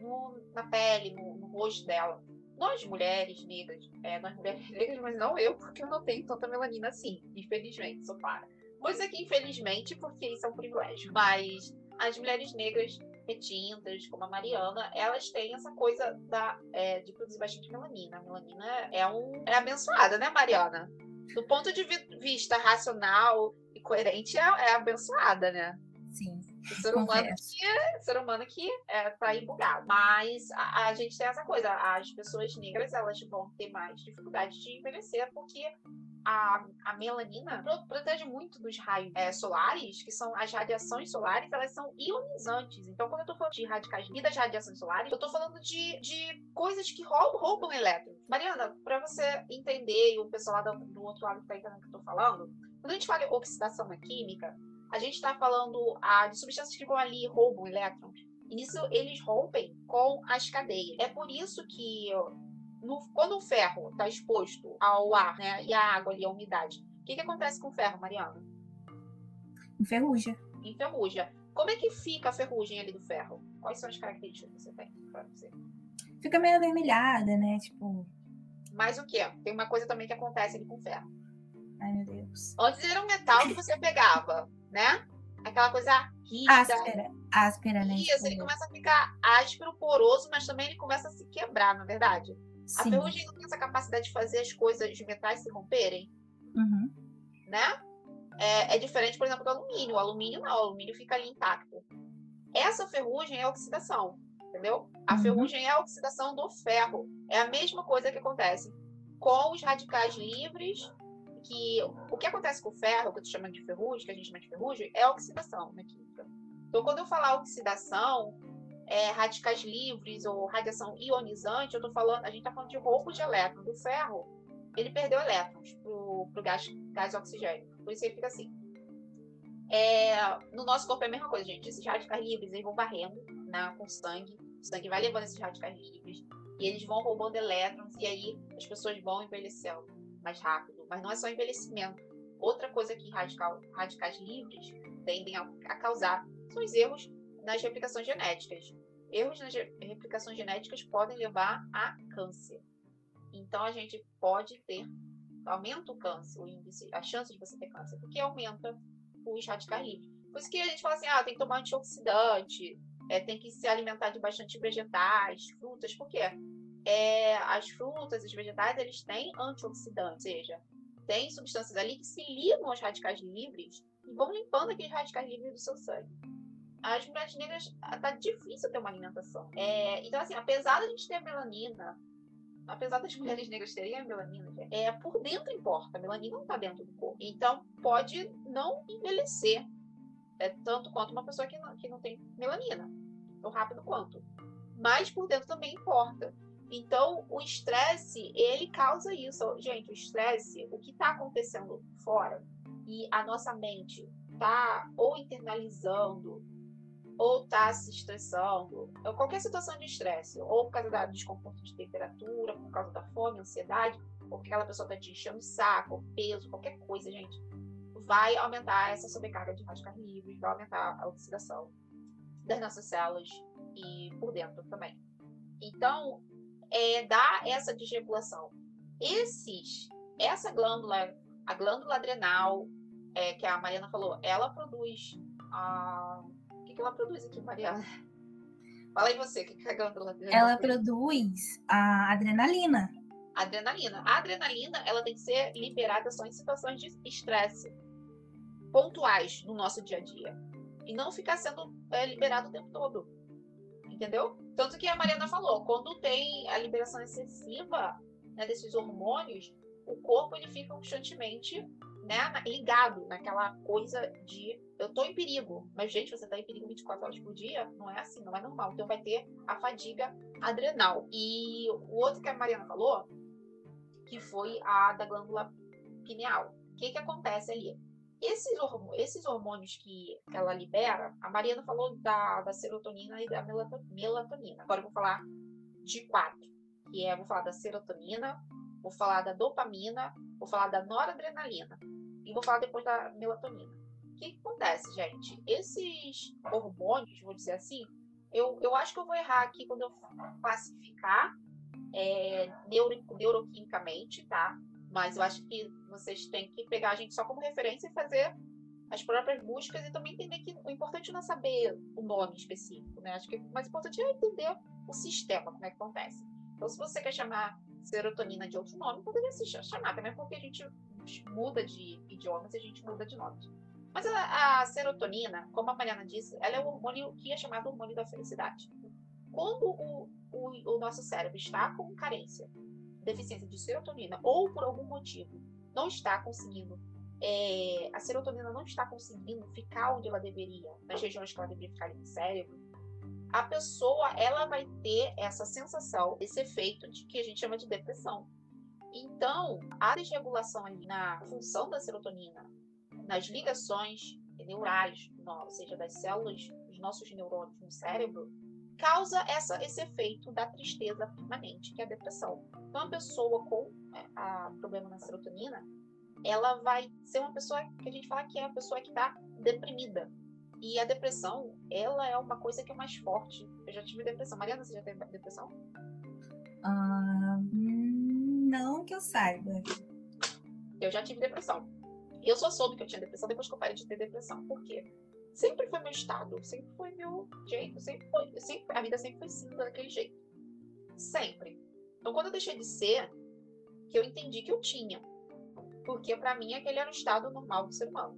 no, na pele, no, no, rosto dela. Nós, mulheres negras, é, nós mulheres (laughs) negras, mas não eu, porque eu não tenho tanta melanina assim. Infelizmente, sou para. Pois aqui, infelizmente, porque isso é um privilégio. Mas as mulheres negras retintas, como a Mariana, elas têm essa coisa da, é, de produzir bastante melanina. A melanina é, um, é abençoada, né, Mariana? Do ponto de vista racional e coerente, é, é abençoada, né? Sim. O ser humano que, ser humano que é, tá aí bugado. Mas a, a, gente tem essa coisa, as pessoas negras elas vão ter mais dificuldade de envelhecer porque a, a melanina protege muito dos raios é, solares, que são as radiações solares, elas são ionizantes. Então, quando eu tô falando de radicais e das radiações solares, eu tô falando de, de coisas que roubam, roubam elétrons. Mariana, para você entender, e o pessoal lá do, do outro lado que tá entendendo o que eu tô falando, quando a gente fala oxidação na química, a gente está falando ah, de substâncias que vão ali e roubam elétrons. E nisso eles rompem com as cadeias. É por isso que no, quando o ferro está exposto ao ar né, e à água ali, a umidade, o que, que acontece com o ferro, Mariana? Enferruja. Enferruja. Como é que fica a ferrugem ali do ferro? Quais são as características que você tem para você? Fica meio avermelhada, né? Tipo. Mas o quê? Tem uma coisa também que acontece ali com o ferro. Ai, meu Deus. Antes era um metal que você pegava, né? Aquela coisa rígida. Áspera, áspera, né? Isso, ele começa a ficar áspero, poroso, mas também ele começa a se quebrar, na é verdade. Sim. A ferrugem não tem essa capacidade de fazer as coisas de metais se romperem. Uhum. Né? É, é, diferente, por exemplo, do alumínio. O alumínio não, o alumínio fica ali intacto. Essa ferrugem é a oxidação, entendeu? A uhum. ferrugem é a oxidação do ferro. É a mesma coisa que acontece com os radicais livres que o que acontece com o ferro, que eu tô chamando de ferrugem, que a gente chama de ferrugem, é a oxidação na química. Então, quando eu falar oxidação, é, radicais livres ou radiação ionizante, eu tô falando, a gente está falando de roubo de elétrons. Do ferro, ele perdeu elétrons pro, pro gás, gás oxigênio. Por isso ele fica assim. É, no nosso corpo é a mesma coisa, gente. Esses radicais livres eles vão varrendo né, com sangue. O sangue vai levando esses radicais livres. E eles vão roubando elétrons. E aí as pessoas vão envelhecendo mais rápido. Mas não é só envelhecimento. Outra coisa que radical, radicais livres tendem a, a causar são os erros nas replicações genéticas. Erros nas replicações genéticas podem levar a câncer. Então a gente pode ter aumenta o câncer, o índice, a chance de você ter câncer, porque aumenta os radicais livres. Por isso que a gente fala assim, ah, tem que tomar antioxidante, é, tem que se alimentar de bastante vegetais, frutas, por quê? É, as frutas, os vegetais, eles têm antioxidantes, ou seja, tem substâncias ali que se ligam aos radicais livres e vão limpando aqueles radicais livres do seu sangue. As mulheres negras tá difícil ter uma alimentação. É, então, assim, apesar da gente ter melanina, apesar das (laughs) mulheres negras terem a melanina, é, por dentro importa. A melanina não tá dentro do corpo. Então, pode não envelhecer é, tanto quanto uma pessoa que não, que não tem melanina, tão rápido quanto. Mas por dentro também importa. Então, o estresse, ele causa isso. Gente, o estresse, o que está acontecendo fora e a nossa mente está ou internalizando ou está se estressando, ou qualquer situação de estresse, ou por causa da desconforto de temperatura, por causa da fome, ansiedade, ou porque aquela pessoa está te enchendo o saco, peso, qualquer coisa, gente, vai aumentar essa sobrecarga de radicais livres, vai aumentar a oxidação das nossas células e por dentro também. Então, é, dá essa desregulação. Esses, essa glândula, a glândula adrenal, é, que a Mariana falou, ela produz. A... Que, que ela produz aqui, Mariana? (laughs) Fala aí você, o que, que é a glândula adrenal? Ela produz a adrenalina. Adrenalina. A adrenalina, ela tem que ser liberada só em situações de estresse pontuais no nosso dia a dia. E não ficar sendo é, liberado o tempo todo. Entendeu? Tanto que a Mariana falou, quando tem a liberação excessiva né, desses hormônios, o corpo ele fica constantemente né, ligado naquela coisa de eu tô em perigo. Mas, gente, você tá em perigo 24 horas por dia? Não é assim, não é normal. Então vai ter a fadiga adrenal. E o outro que a Mariana falou, que foi a da glândula pineal. O que que acontece ali? Esses, esses hormônios que ela libera, a Mariana falou da, da serotonina e da melatonina. Agora eu vou falar de quatro, que é, vou falar da serotonina, vou falar da dopamina, vou falar da noradrenalina e vou falar depois da melatonina. Que, que acontece, gente? Esses hormônios, vou dizer assim, eu, eu acho que eu vou errar aqui quando eu classificar é, neuro, neuroquimicamente, tá? Mas eu acho que vocês têm que pegar a gente só como referência e fazer as próprias buscas e também entender que o importante não é saber o nome específico, né? Acho que o mais importante é entender o sistema, como é que acontece. Então, se você quer chamar serotonina de outro nome, poderia se chamar também, porque a gente muda de idiomas e a gente muda de nomes. Mas a, a, serotonina, como a Mariana disse, ela é o hormônio que é chamado hormônio da felicidade. Quando o, o, o nosso cérebro está com carência deficiência de serotonina ou por algum motivo não está conseguindo, é, a serotonina não está conseguindo ficar onde ela deveria, nas regiões que ela deveria ficar no cérebro, a pessoa ela vai ter essa sensação, esse efeito de que a gente chama de depressão. Então, a desregulação ali na função da serotonina, nas ligações neurais, ou seja, das células dos nossos neurônios no cérebro, causa essa, esse efeito da tristeza permanente, que é a depressão. Então, a pessoa com é, a problema na serotonina, ela vai ser uma pessoa que a gente fala que é a pessoa que está deprimida. E a depressão, ela é uma coisa que é mais forte. Eu já tive depressão. Mariana, você já teve depressão? Uh, não que eu saiba. Eu já tive depressão. Eu só soube que eu tinha depressão depois que eu parei de ter depressão. Por quê? sempre foi meu estado, sempre foi meu jeito, sempre foi, sempre, a vida sempre foi assim, daquele jeito. Sempre. Então, quando eu deixei de ser, que eu entendi que eu tinha. Porque para mim aquele era o estado normal do ser humano.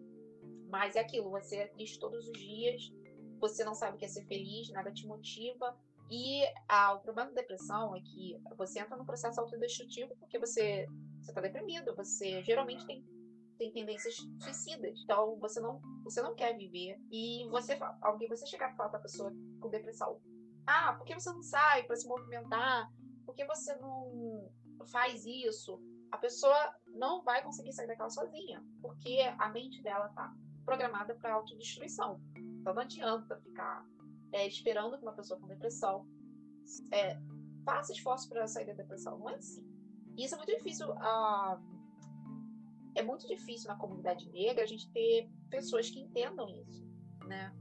Mas é aquilo, você é triste todos os dias, você não sabe o que é ser feliz, nada te motiva. E ah, o problema da depressão é que você entra no processo autodestrutivo porque você está deprimido, você geralmente tem tem tendências suicidas. Então você não, você não quer viver. E você alguém você chegar e falar pra pessoa com depressão. Ah, por que você não sai para se movimentar? Por que você não faz isso? A pessoa não vai conseguir sair daquela sozinha, porque a mente dela tá programada para autodestruição. Então não adianta ficar é, esperando que uma pessoa com depressão é, faça esforço para sair da depressão. Não é assim. E isso é muito difícil. Uh, é muito difícil na comunidade negra a gente ter pessoas que entendam isso, né?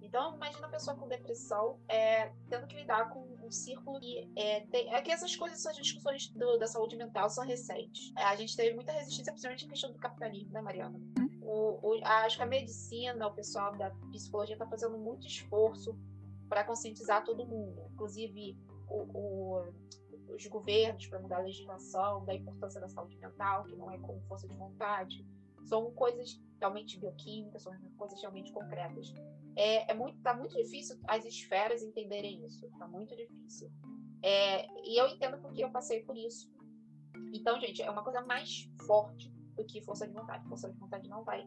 Então, imagina a pessoa com depressão é, tendo que lidar com um círculo que é, tem, é que essas coisas, essas discussões do, da saúde mental são recentes. É, a gente teve muita resistência, principalmente em questão do capitalismo, né, Mariana? O, o, acho que a medicina, o pessoal da psicologia está fazendo muito esforço para conscientizar todo mundo, inclusive o, o os governos para mudar a legislação, da importância da saúde mental, que não é com força de vontade. São coisas realmente bioquímicas, são coisas realmente concretas. é, é muito, tá muito difícil as esferas entenderem isso. Tá muito difícil. É, e eu entendo porque eu passei por isso. Então, gente, é uma coisa mais forte do que força de vontade. Força de vontade não vai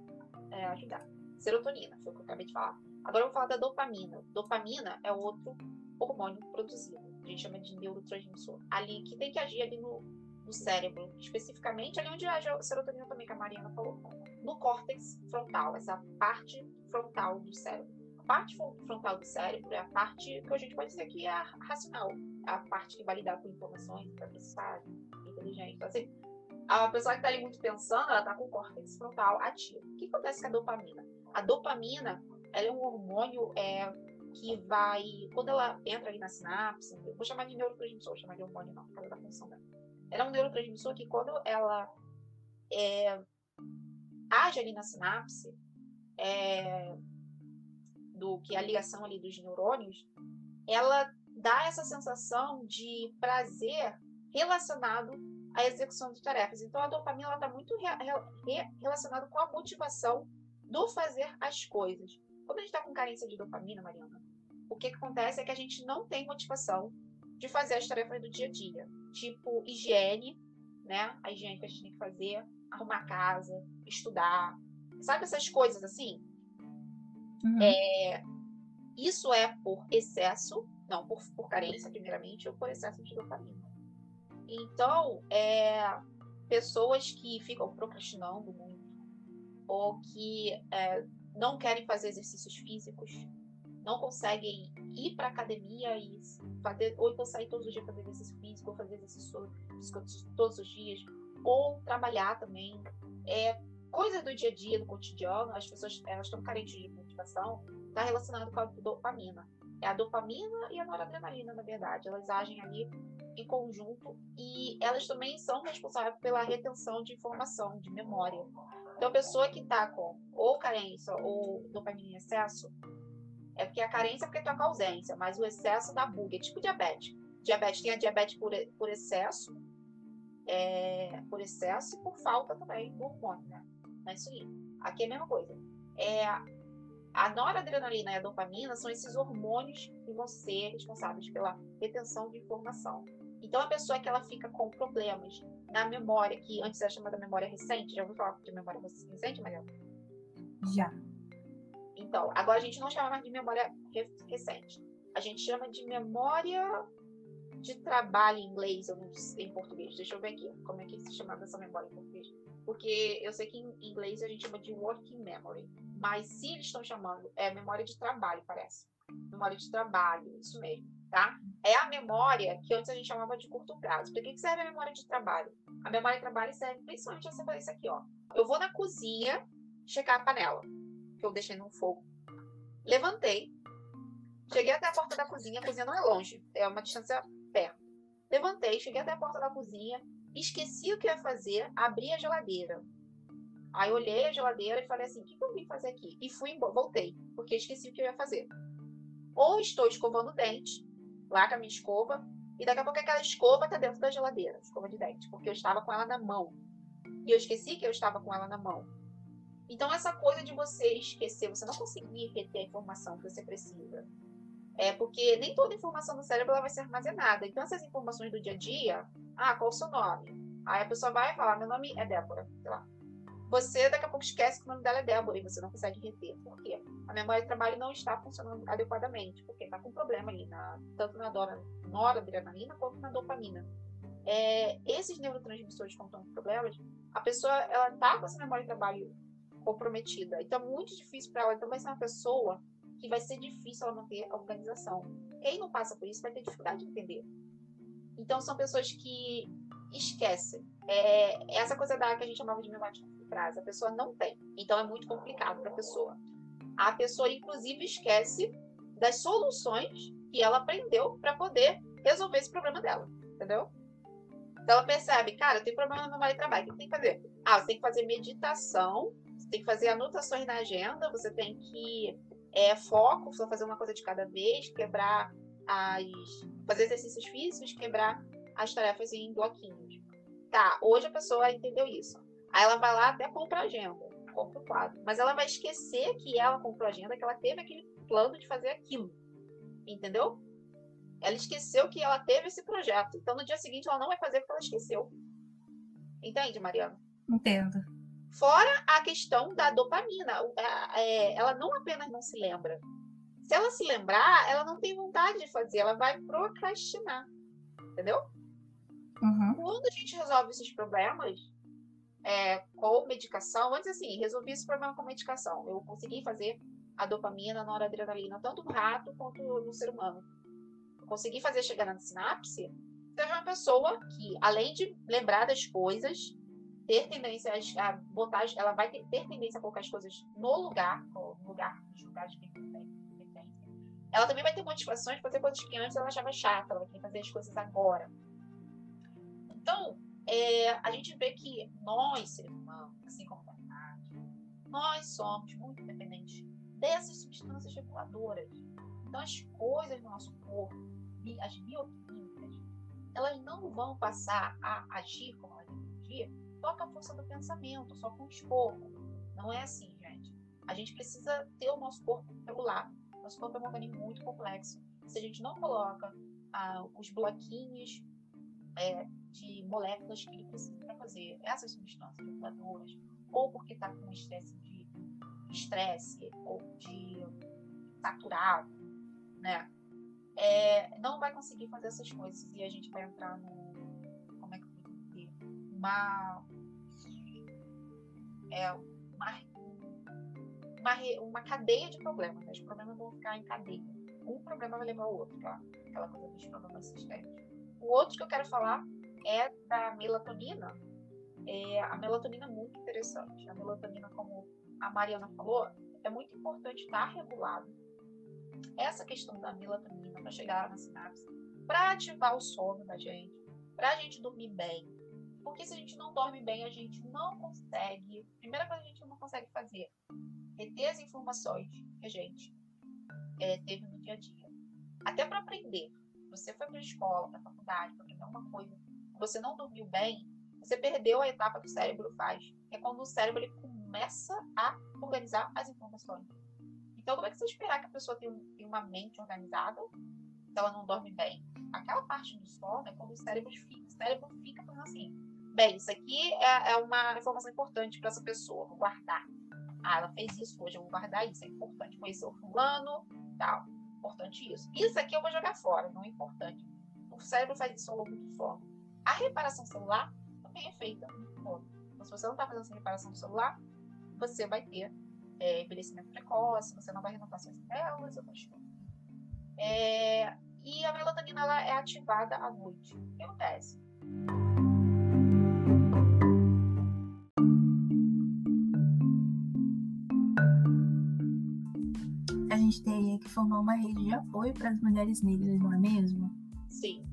é, ajudar. Serotonina, foi o que eu acabei de falar. Agora eu vou falar da dopamina. Dopamina é outro hormônio produzido. A gente chama de neurotransmissor. Ali que tem que agir ali no, no cérebro, especificamente ali onde age a serotonina também, que a Mariana falou. No córtex frontal, essa parte frontal do cérebro. A parte frontal do cérebro é a parte que a gente pode dizer que é racional, a parte que vai lidar com informações, vai processar, inteligente. Então, assim, a pessoa que está ali muito pensando, ela está com o córtex frontal ativo. O que acontece com a dopamina? A dopamina ela é um hormônio é, que vai, quando ela entra ali na sinapse, vou chamar de neurotransmissor, vou chamar de hormônio não, por causa da função dela. Ela é um neurotransmissor que quando ela é, age ali na sinapse, é, do que é a ligação ali dos neurônios, ela dá essa sensação de prazer relacionado à execução de tarefas. Então, a dopamina está muito re, re, relacionada com a motivação do fazer as coisas. Quando a gente está com carência de dopamina, Mariana, o que, que acontece é que a gente não tem motivação de fazer as tarefas do dia a dia, tipo higiene, né? A higiene que a gente tem que fazer, arrumar a casa, estudar, sabe essas coisas assim? Uhum. É, isso é por excesso, não, por, por carência, primeiramente, ou por excesso de dopamina. Então, é, pessoas que ficam procrastinando muito, ou que é, não querem fazer exercícios físicos, não conseguem ir para academia e fazer, ou então sair todos os dias fazer exercício físico, ou fazer exercício todos os dias, ou trabalhar também. É, coisa do dia a dia, do cotidiano, as pessoas elas estão carentes de motivação, está relacionado com a dopamina. É a dopamina e a noradrenalina, na verdade. Elas agem ali em conjunto e elas também são responsáveis pela retenção de informação, de memória. Então, a pessoa que está com ou carência ou dopamina em excesso, é porque a carência é porque com ausência, mas o excesso dá bug, é tipo diabetes. Diabetes tem a diabetes por, por excesso, é, por excesso e por falta também do hormônio, né? Na insulina. Aqui é a mesma coisa. É, a noradrenalina e a dopamina são esses hormônios que vão ser responsáveis pela retenção de informação. Então, a pessoa que ela fica com problemas na memória, que antes era chamada memória recente, já ouviu falar de memória recente, Maria? Já. Então, agora a gente não chama mais de memória recente. A gente chama de memória de trabalho em inglês ou em português. Deixa eu ver aqui como é que se chama essa memória em português. Porque eu sei que em inglês a gente chama de working memory. Mas se eles estão chamando, é memória de trabalho, parece. Memória de trabalho, isso mesmo, tá? É a memória que antes a gente chamava de curto prazo. Para que serve a memória de trabalho? A memória de trabalho serve principalmente a você fazer isso aqui, ó. Eu vou na cozinha checar a panela, que eu deixei no fogo. Levantei, cheguei até a porta da cozinha, a cozinha não é longe, é uma distância perto. Levantei, cheguei até a porta da cozinha, esqueci o que ia fazer, abri a geladeira. Aí olhei a geladeira e falei assim: o que eu vim fazer aqui? E fui embora, voltei, porque esqueci o que eu ia fazer. Ou estou escovando o dente, lá com a minha escova, e daqui a pouco aquela escova está dentro da geladeira, escova de dente, porque eu estava com ela na mão. E eu esqueci que eu estava com ela na mão. Então, essa coisa de você esquecer, você não conseguir reter a informação que você precisa, é porque nem toda informação do cérebro vai ser armazenada. Então, essas informações do dia a dia, ah, qual o seu nome? Aí a pessoa vai falar, meu nome é Débora, sei lá. Você daqui a pouco esquece que o nome dela é Débora e você não consegue reter. Por quê? A memória de trabalho não está funcionando adequadamente, porque está com problema ali, na, tanto na noradrenalina quanto na dopamina. É, esses neurotransmissores, quando estão com problemas, a pessoa ela está com essa memória de trabalho comprometida. Então, é muito difícil para ela. Então, vai ser uma pessoa que vai ser difícil ela manter a organização. Quem não passa por isso vai ter dificuldade de entender. Então, são pessoas que esquecem. É, essa coisa da que a gente chamava de memória de frase, a pessoa não tem. Então, é muito complicado para a pessoa. A pessoa, inclusive, esquece das soluções que ela aprendeu para poder resolver esse problema dela, entendeu? Então, ela percebe, cara, eu tenho problema no memória de trabalho, o que tem que fazer? Ah, você tem que fazer meditação, você tem que fazer anotações na agenda, você tem que é, foco, só fazer uma coisa de cada vez, quebrar as. fazer exercícios físicos, quebrar as tarefas em bloquinhos. Tá, hoje a pessoa entendeu isso. Aí ela vai lá até compra a agenda. contemplado. Mas ela vai esquecer que ela comprou a agenda, que ela teve aquele plano de fazer aquilo. Entendeu? Ela esqueceu que ela teve esse projeto. Então, no dia seguinte, ela não vai fazer porque ela esqueceu. Entende, Mariana? Entendo. Fora a questão da dopamina. É, ela não apenas não se lembra. Se ela se lembrar, ela não tem vontade de fazer. Ela vai procrastinar. Entendeu? Uhum. Quando a gente resolve esses problemas é, com medicação, antes assim, resolvi esse problema com medicação. Eu consegui fazer a dopamina, a noradrenalina, tanto no rato quanto no ser humano. Eu consegui fazer chegar na sinapse. É uma pessoa que, além de lembrar das coisas, ter tendência a botar, ela vai ter, ter tendência a colocar as coisas no lugar, no lugar, nos lugares de ela também vai ter motivações de fazer coisas que antes ela achava chata, ela querer fazer as coisas agora. Então, é, a gente vê que nós, seres humanos, assim como a humanidade, nós somos muito dependentes dessas substâncias reguladoras. Então, as coisas do nosso corpo, as bioquímicas, elas não vão passar a agir como elas devem com a força do pensamento, só com esforço. Não é assim, gente. A gente precisa ter o nosso corpo regulado. Nosso corpo é um organismo muito complexo. Se a gente não coloca ah, os bloquinhos é, de moléculas que ele precisa para fazer essas substâncias reguladoras, ou porque está com estresse de estresse ou de saturado, né? É, não vai conseguir fazer essas coisas e a gente vai entrar no como é que eu vou dizer uma é uma, uma, uma cadeia de problemas. Né? Os problemas vão ficar em cadeia. Um problema vai levar ao outro, tá? Aquela coisa dos problemas sistêmicos. O outro que eu quero falar é da melatonina. É, a melatonina é muito interessante. A melatonina, como a Mariana falou, é muito importante estar regulado. Essa questão da melatonina para chegar na sinapse, para ativar o sono da gente, para a gente dormir bem. Porque se a gente não dorme bem, a gente não consegue. Primeira coisa que a gente não consegue fazer reter as informações que a gente é, teve no dia a dia. Até para aprender. Você foi para a escola, para a faculdade, para aprender uma coisa, você não dormiu bem, você perdeu a etapa que o cérebro faz. Que é quando o cérebro ele começa a organizar as informações. Então, como é que você esperar que a pessoa tenha, uma mente organizada se ela não dorme bem? Aquela parte do sono é quando o cérebro fica, o cérebro fica falando assim: bem, isso aqui é, é uma informação importante para essa pessoa, vou guardar. Ah, ela fez isso hoje, eu vou guardar isso, é importante. Conhecer o fulano, tal. Importante isso. Isso aqui eu vou jogar fora, não é importante. O cérebro faz isso ao longo do sono. A reparação celular também é feita. Então, se você não está fazendo essa reparação celular, você vai ter é, envelhecimento precoce, você não vai renovar suas células, outras coisas. É, e a melatonina ela é ativada à noite. O que acontece? Gente teria que formar uma rede de apoio para as mulheres negras, não é mesmo? Sim.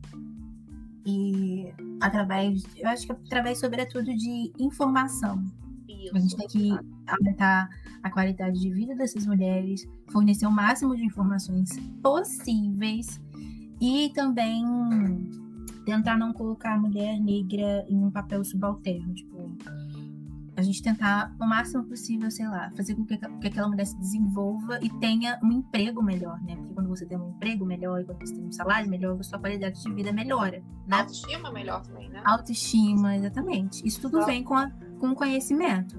E através, eu acho que através, sobretudo, de informação. Isso. A gente tem que aumentar a qualidade de vida dessas mulheres, fornecer o máximo de informações possíveis e também tentar não colocar a mulher negra em um papel subalterno. Tipo, a gente tentar o máximo possível, sei lá, fazer com que, que, aquela mulher se desenvolva e tenha um emprego melhor, né? Porque quando você tem um emprego melhor, quando você tem um salário melhor, a sua qualidade de vida melhora, né? Autoestima melhor também, né? Autoestima, exatamente. Isso tudo vem com, a, com o conhecimento.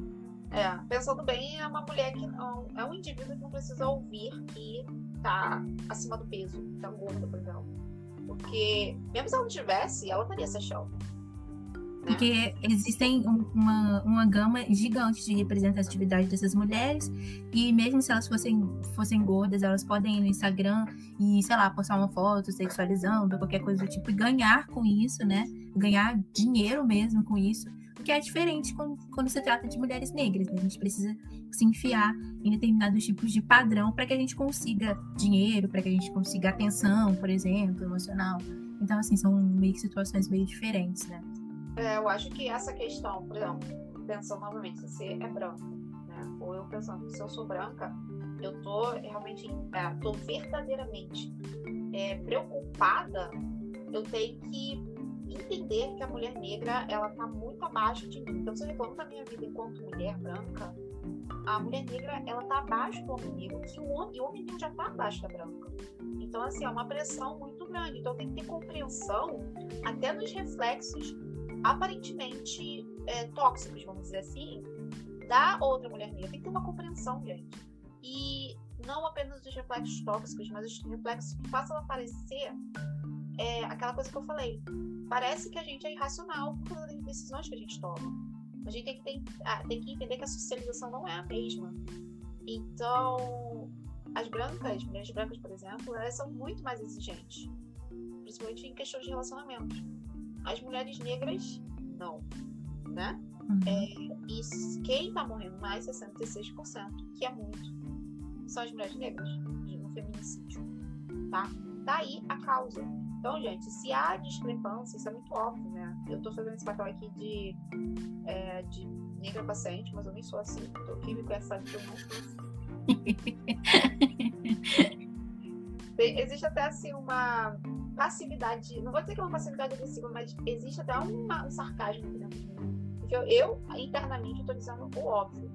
É, pensando bem, é uma mulher que não. É um indivíduo que não precisa ouvir que tá acima do peso, tá gorda, por exemplo. Porque, mesmo se ela não tivesse, ela estaria se achando. Porque existem uma, uma gama gigante de representatividade dessas mulheres, e mesmo se elas fossem, fossem gordas, elas podem ir no Instagram e, sei lá, postar uma foto sexualizando, qualquer coisa do tipo, e ganhar com isso, né? Ganhar dinheiro mesmo com isso. Porque é diferente quando, quando se trata de mulheres negras, né? A gente precisa se enfiar em determinados tipos de padrão para que a gente consiga dinheiro, para que a gente consiga atenção, por exemplo, emocional. Então, assim, são meio que situações meio diferentes, né? É, eu acho que essa questão, por exemplo, pensando novamente, se você é branco, né? Ou eu pensando, se eu sou branca, eu tô realmente, é, tô verdadeiramente é, preocupada, eu tenho que entender que a mulher negra ela tá muito abaixo de mim. Então, se eu reclamo da minha vida enquanto mulher branca, a mulher negra ela tá abaixo do homem negro, que o homem, o homem negro já tá abaixo da branca. Então, assim, é uma pressão muito grande. Então, tem que ter compreensão até nos reflexos aparentemente é, tóxicos, vamos dizer assim, da outra mulher negra. Tem que ter uma compreensão, gente. E não apenas os reflexos tóxicos, mas os reflexos que façam aparecer é, aquela coisa que eu falei. Parece que a gente é irracional por causa das decisões que a gente toma. A gente tem que, ah, tem que entender que a socialização não é a mesma. Então, as brancas, as mulheres brancas, por exemplo, elas são muito mais exigentes, principalmente em questões de relacionamento. As mulheres negras, não, né? Uhum. É, e quem está morrendo mais, 66%, que é muito, são as mulheres negras no feminicídio, tá? Daí a causa. Então, gente, se há discrepância, isso é muito óbvio, né? Eu tô fazendo esse papel aqui de, é, de negra paciente, mas eu nem sou assim. Tô aqui me conhecendo que eu não sou assim. (laughs) Existe até assim uma passividade, não vou dizer que é uma passividade agressiva, mas existe até uma, um sarcasmo dentro de mim. Porque eu, eu internamente, estou dizendo o óbvio.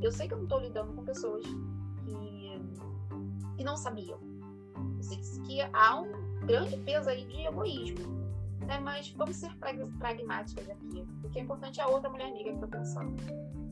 Eu sei que eu não estou lidando com pessoas que, que não sabiam. Eu sei que há um grande peso aí de egoísmo. Né? Mas vamos ser pragmáticas aqui. O que é importante é a outra mulher negra que eu estou pensando.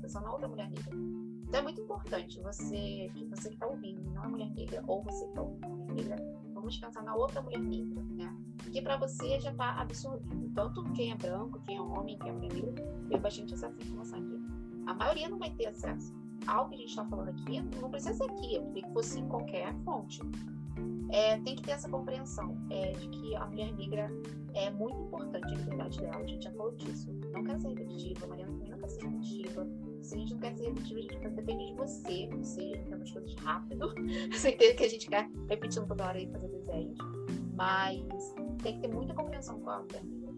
Pensando na outra mulher negra. Então é muito importante você, você que está ouvindo, não é mulher negra, ou você que está ouvindo mulher negra, vamos pensar na outra mulher negra, né? Que para você já está absorvido. Tanto quem é branco, quem é homem, quem é mulher negra, tem bastante acesso à informação aqui. A maioria não vai ter acesso. Ao que a gente está falando aqui, não precisa ser aqui, queria que fosse em qualquer fonte. É, tem que ter essa compreensão é, de que a mulher negra é muito importante a liberdade dela. A gente já falou disso. Não quero ser repetitiva, a Mariana também não quer ser repetitiva se a gente não quer ser repetido, a gente quer depender de você, você quer umas coisas rápido. (laughs) Você entende que a gente quer repetindo toda hora e fazer desenhos. Mas tem que ter muita compreensão com a família.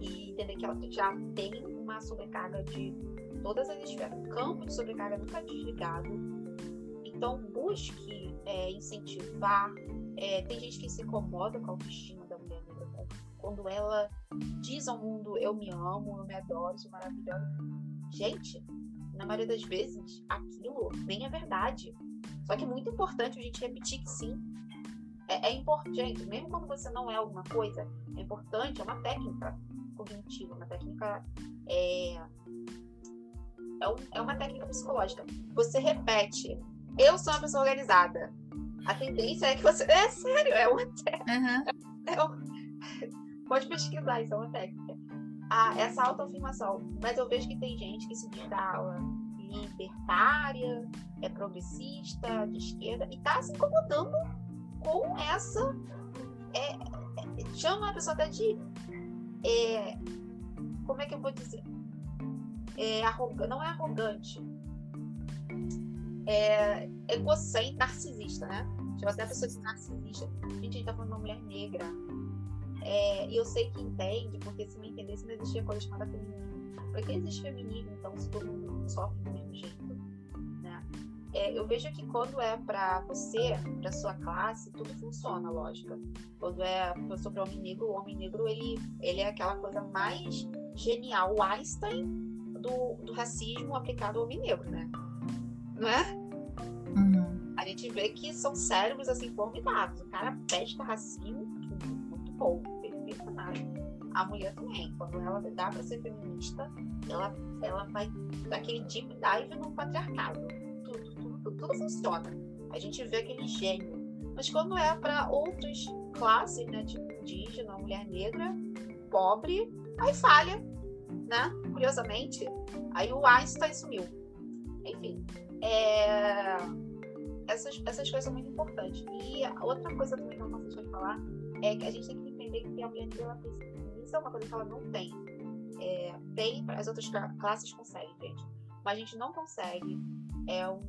E entender que ela já tem uma sobrecarga de todas as esferas. O campo de sobrecarga nunca é desligado. Então busque é, incentivar. É, tem gente que se incomoda com a autoestima da mulher negra quando ela diz ao mundo eu me amo, eu me adoro, sou maravilhosa. Gente, na maioria das vezes, aquilo nem é verdade. Só que é muito importante a gente repetir que sim. É, é importante, mesmo quando você não é alguma coisa, é importante, é uma técnica cognitiva, uma técnica. É, é, um, é uma técnica psicológica. Você repete, eu sou uma pessoa organizada. A tendência é que você. É sério, é uma técnica. Uhum. (laughs) É um... Pode pesquisar, isso é uma técnica a, essa autoafirmação. Mas eu vejo que tem gente que se aula libertária, é progressista, de esquerda, e está se incomodando com essa. É, é, chama a pessoa até de. É, como é que eu vou dizer? É não é arrogante. É egocêntrico, narcisista, né? Chama até a pessoa de narcisista. Gente, a gente tá falando de uma mulher negra é, e eu sei que entende, porque se não entendesse, não existia coisa chamada feminismo. Por que existe feminismo, então, se todo mundo sofre do mesmo jeito? Né? É, eu vejo que quando é para você, para sua classe, tudo funciona, lógico. Quando é sobre o homem negro, o homem negro ele, ele é aquela coisa mais genial, o Einstein do, do racismo aplicado ao homem negro, né? Não é? Uhum. A gente vê que são cérebros assim formidáveis. O cara pesca racismo muito bom. A mulher também, quando ela dá para ser feminista, ela, ela vai daquele deep dive no patriarcado. Tudo, tudo, tudo, funciona. A gente vê aquele gênio. Mas quando é para outras classes, né, tipo indígena, mulher negra, pobre, aí falha, né? Curiosamente, aí o Einstein sumiu. Enfim, é... essas, essas coisas são muito importantes. E outra coisa também que eu não posso falar é que a gente tem que entender que a mulher negra precisa. Isso é uma coisa que ela não tem. É, tem, as outras classes conseguem, gente. Mas a gente não consegue. É um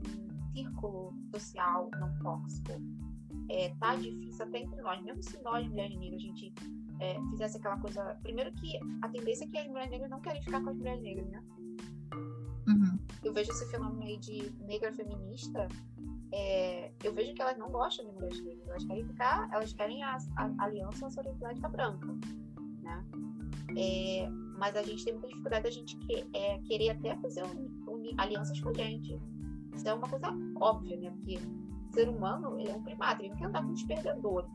círculo social não tóxico. É, tá difícil até entre nós. Mesmo se nós, mulheres negras, a gente é, fizesse aquela coisa. Primeiro que a tendência é que as mulheres negras não querem ficar com as mulheres negras, né? Uhum. Eu vejo esse fenômeno aí de negra feminista é, eu vejo que elas não gostam de mulheres negras, elas querem ficar, elas querem a, a aliança sororidade branca, né? É, mas a gente tem muita dificuldade da gente que, é, querer até fazer un, un, alianças com a gente. Isso é uma coisa óbvia, né? Porque o ser humano é um primata, ele não quer andar com os perdedores.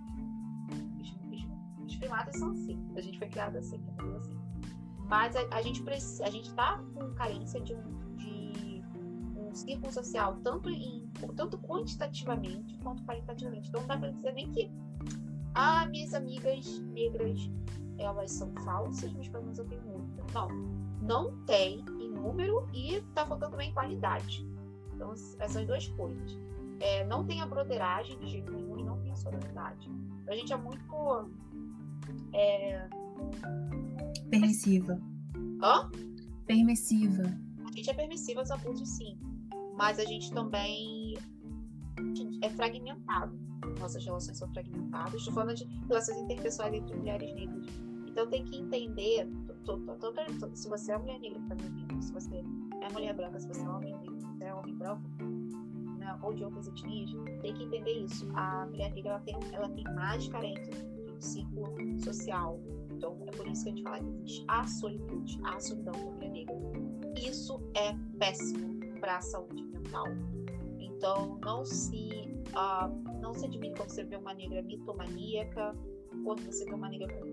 Os, os, os, primatas são assim, a gente foi criado assim, assim. Mas a, a gente a gente está com carência de um, de um círculo social, tanto, em, tanto quantitativamente quanto qualitativamente. Então não dá para dizer nem que ah, minhas amigas negras elas são falsas, mas pelo menos eu tenho muita. Não, não tem em número e tá faltando também em qualidade. Então, essas duas coisas. É, não tem a broderagem de jeito nenhum e não tem a sororidade. A gente é muito. É... Permissiva. Hã? Permissiva. A gente é permissiva aos abusos, sim. Mas a gente também é fragmentado. Nossas relações são fragmentadas. Estou falando de relações interpessoais entre mulheres negras. Então tem que entender, se você é mulher negra, se você é mulher branca, se você é homem negro, se você é homem branco, né, ou de outras etnias, tem que entender isso. A mulher negra ela tem, ela tem mais carência de ciclo social. Então é por isso que a gente fala que existe a solitude, a solidão da mulher negra. Isso é péssimo para a saúde mental. Então não se uh, não se admire quando você vê uma negra mitomaníaca, quando você vê uma negra com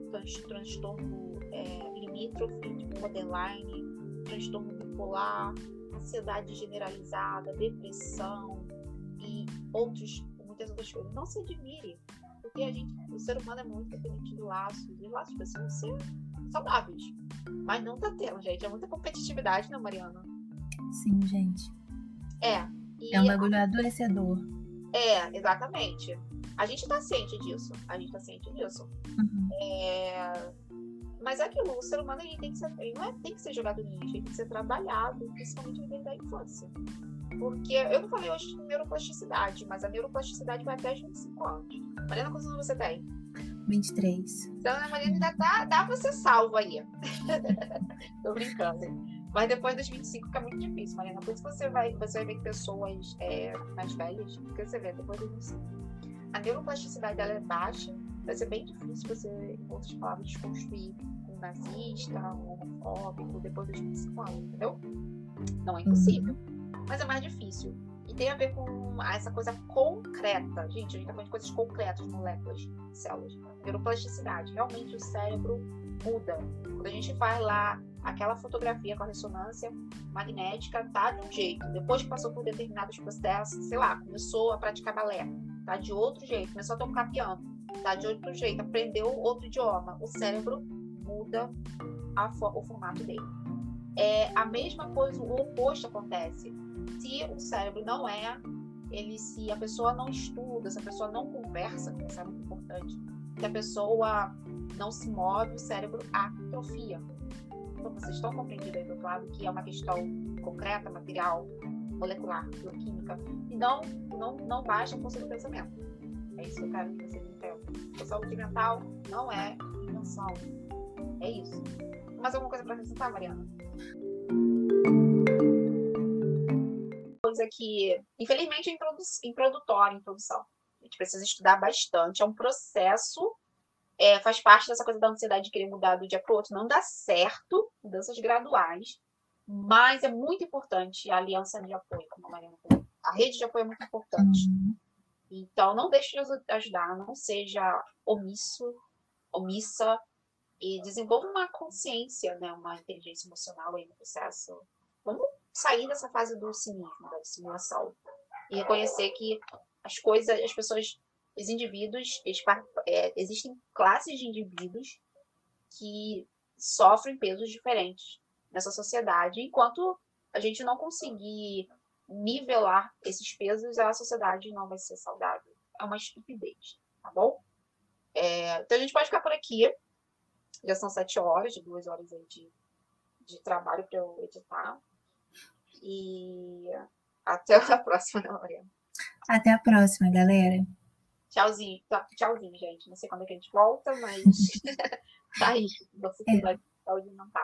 transtorno é, limítrofe, tipo borderline, transtorno bipolar, ansiedade generalizada, depressão e outros, muitas outras coisas. Não se admire, porque a gente, o ser humano é muito dependente de laços, e laços precisam ser saudáveis. Mas não tá tendo, gente. É muita competitividade, né, Mariana? Sim, gente. É. é um bagulho adoecedor. É, exatamente. A gente está ciente disso. A gente está ciente disso. Uhum. É... Mas é aquilo, o ser humano ele tem que ser, ele não é, tem que ser jogado no lixo, ele tem que ser trabalhado, principalmente desde da infância. Porque eu não falei hoje de neuroplasticidade, mas a neuroplasticidade vai até os 25 anos. Mariana, quantos anos você tem? 23. Então, a Mariana ainda dá, dá pra ser salva aí. (laughs) Tô brincando. Mas depois dos 25 fica muito difícil, Mariana. Por isso você vai, você vai ver pessoas é, mais velhas, porque você vê depois dos 25. A neuroplasticidade dela é baixa, vai ser bem difícil você, em outras palavras, desconstruir um nazista, um homofóbico, depois dos 25 anos, entendeu? Não é impossível, mas é mais difícil. E tem a ver com essa coisa concreta. Gente, a gente tá falando de coisas concretas, moléculas, células. Neuroplasticidade. Realmente o cérebro muda. Quando a gente faz lá aquela fotografia com a ressonância magnética, tá de um jeito. Depois que passou por determinados processos, sei lá, começou a praticar balé, tá de outro jeito. Começou a tocar piano, tá de outro jeito. Aprendeu outro idioma. O cérebro muda a, o formato dele. É a mesma coisa, o oposto acontece. Se o cérebro não é, ele se a pessoa não estuda, se a pessoa não conversa, isso é muito importante, se a pessoa não se move, o cérebro atrofia. Então, vocês estão compreendendo aí do lado que é uma questão concreta, material, molecular, bioquímica, e não, não, não baixa a força do pensamento. É isso que eu quero que vocês entendam. A saúde mental não é invenção. É isso. Mais alguma coisa para acrescentar, Mariana? Coisa que, infelizmente, é introdutória, introdução. A gente precisa estudar bastante. É um processo é, faz parte dessa coisa da ansiedade de querer mudar do dia para o outro. Não dá certo, mudanças graduais, mas é muito importante a aliança de apoio, como a Mariana falou. A rede de apoio é muito importante. Uhum. Então, não deixe de ajudar, não seja omisso, omissa, e desenvolva uma consciência, né, uma inteligência emocional aí no processo. Vamos sair dessa fase do cinismo, da dissimulação, e reconhecer que as coisas, as pessoas os indivíduos, eles, é, existem classes de indivíduos que sofrem pesos diferentes nessa sociedade, enquanto a gente não conseguir nivelar esses pesos, a sociedade não vai ser saudável. É uma estupidez, tá bom? É, então a gente pode ficar por aqui. Já são sete horas, duas horas aí de, de trabalho para eu editar. E até a (laughs) próxima, né, Mariana? Até a próxima, galera. Tchauzinho, tchauzinho, gente. Não sei quando é que a gente volta, mas (laughs) (laughs) tá aí. Você que vai saúde mental.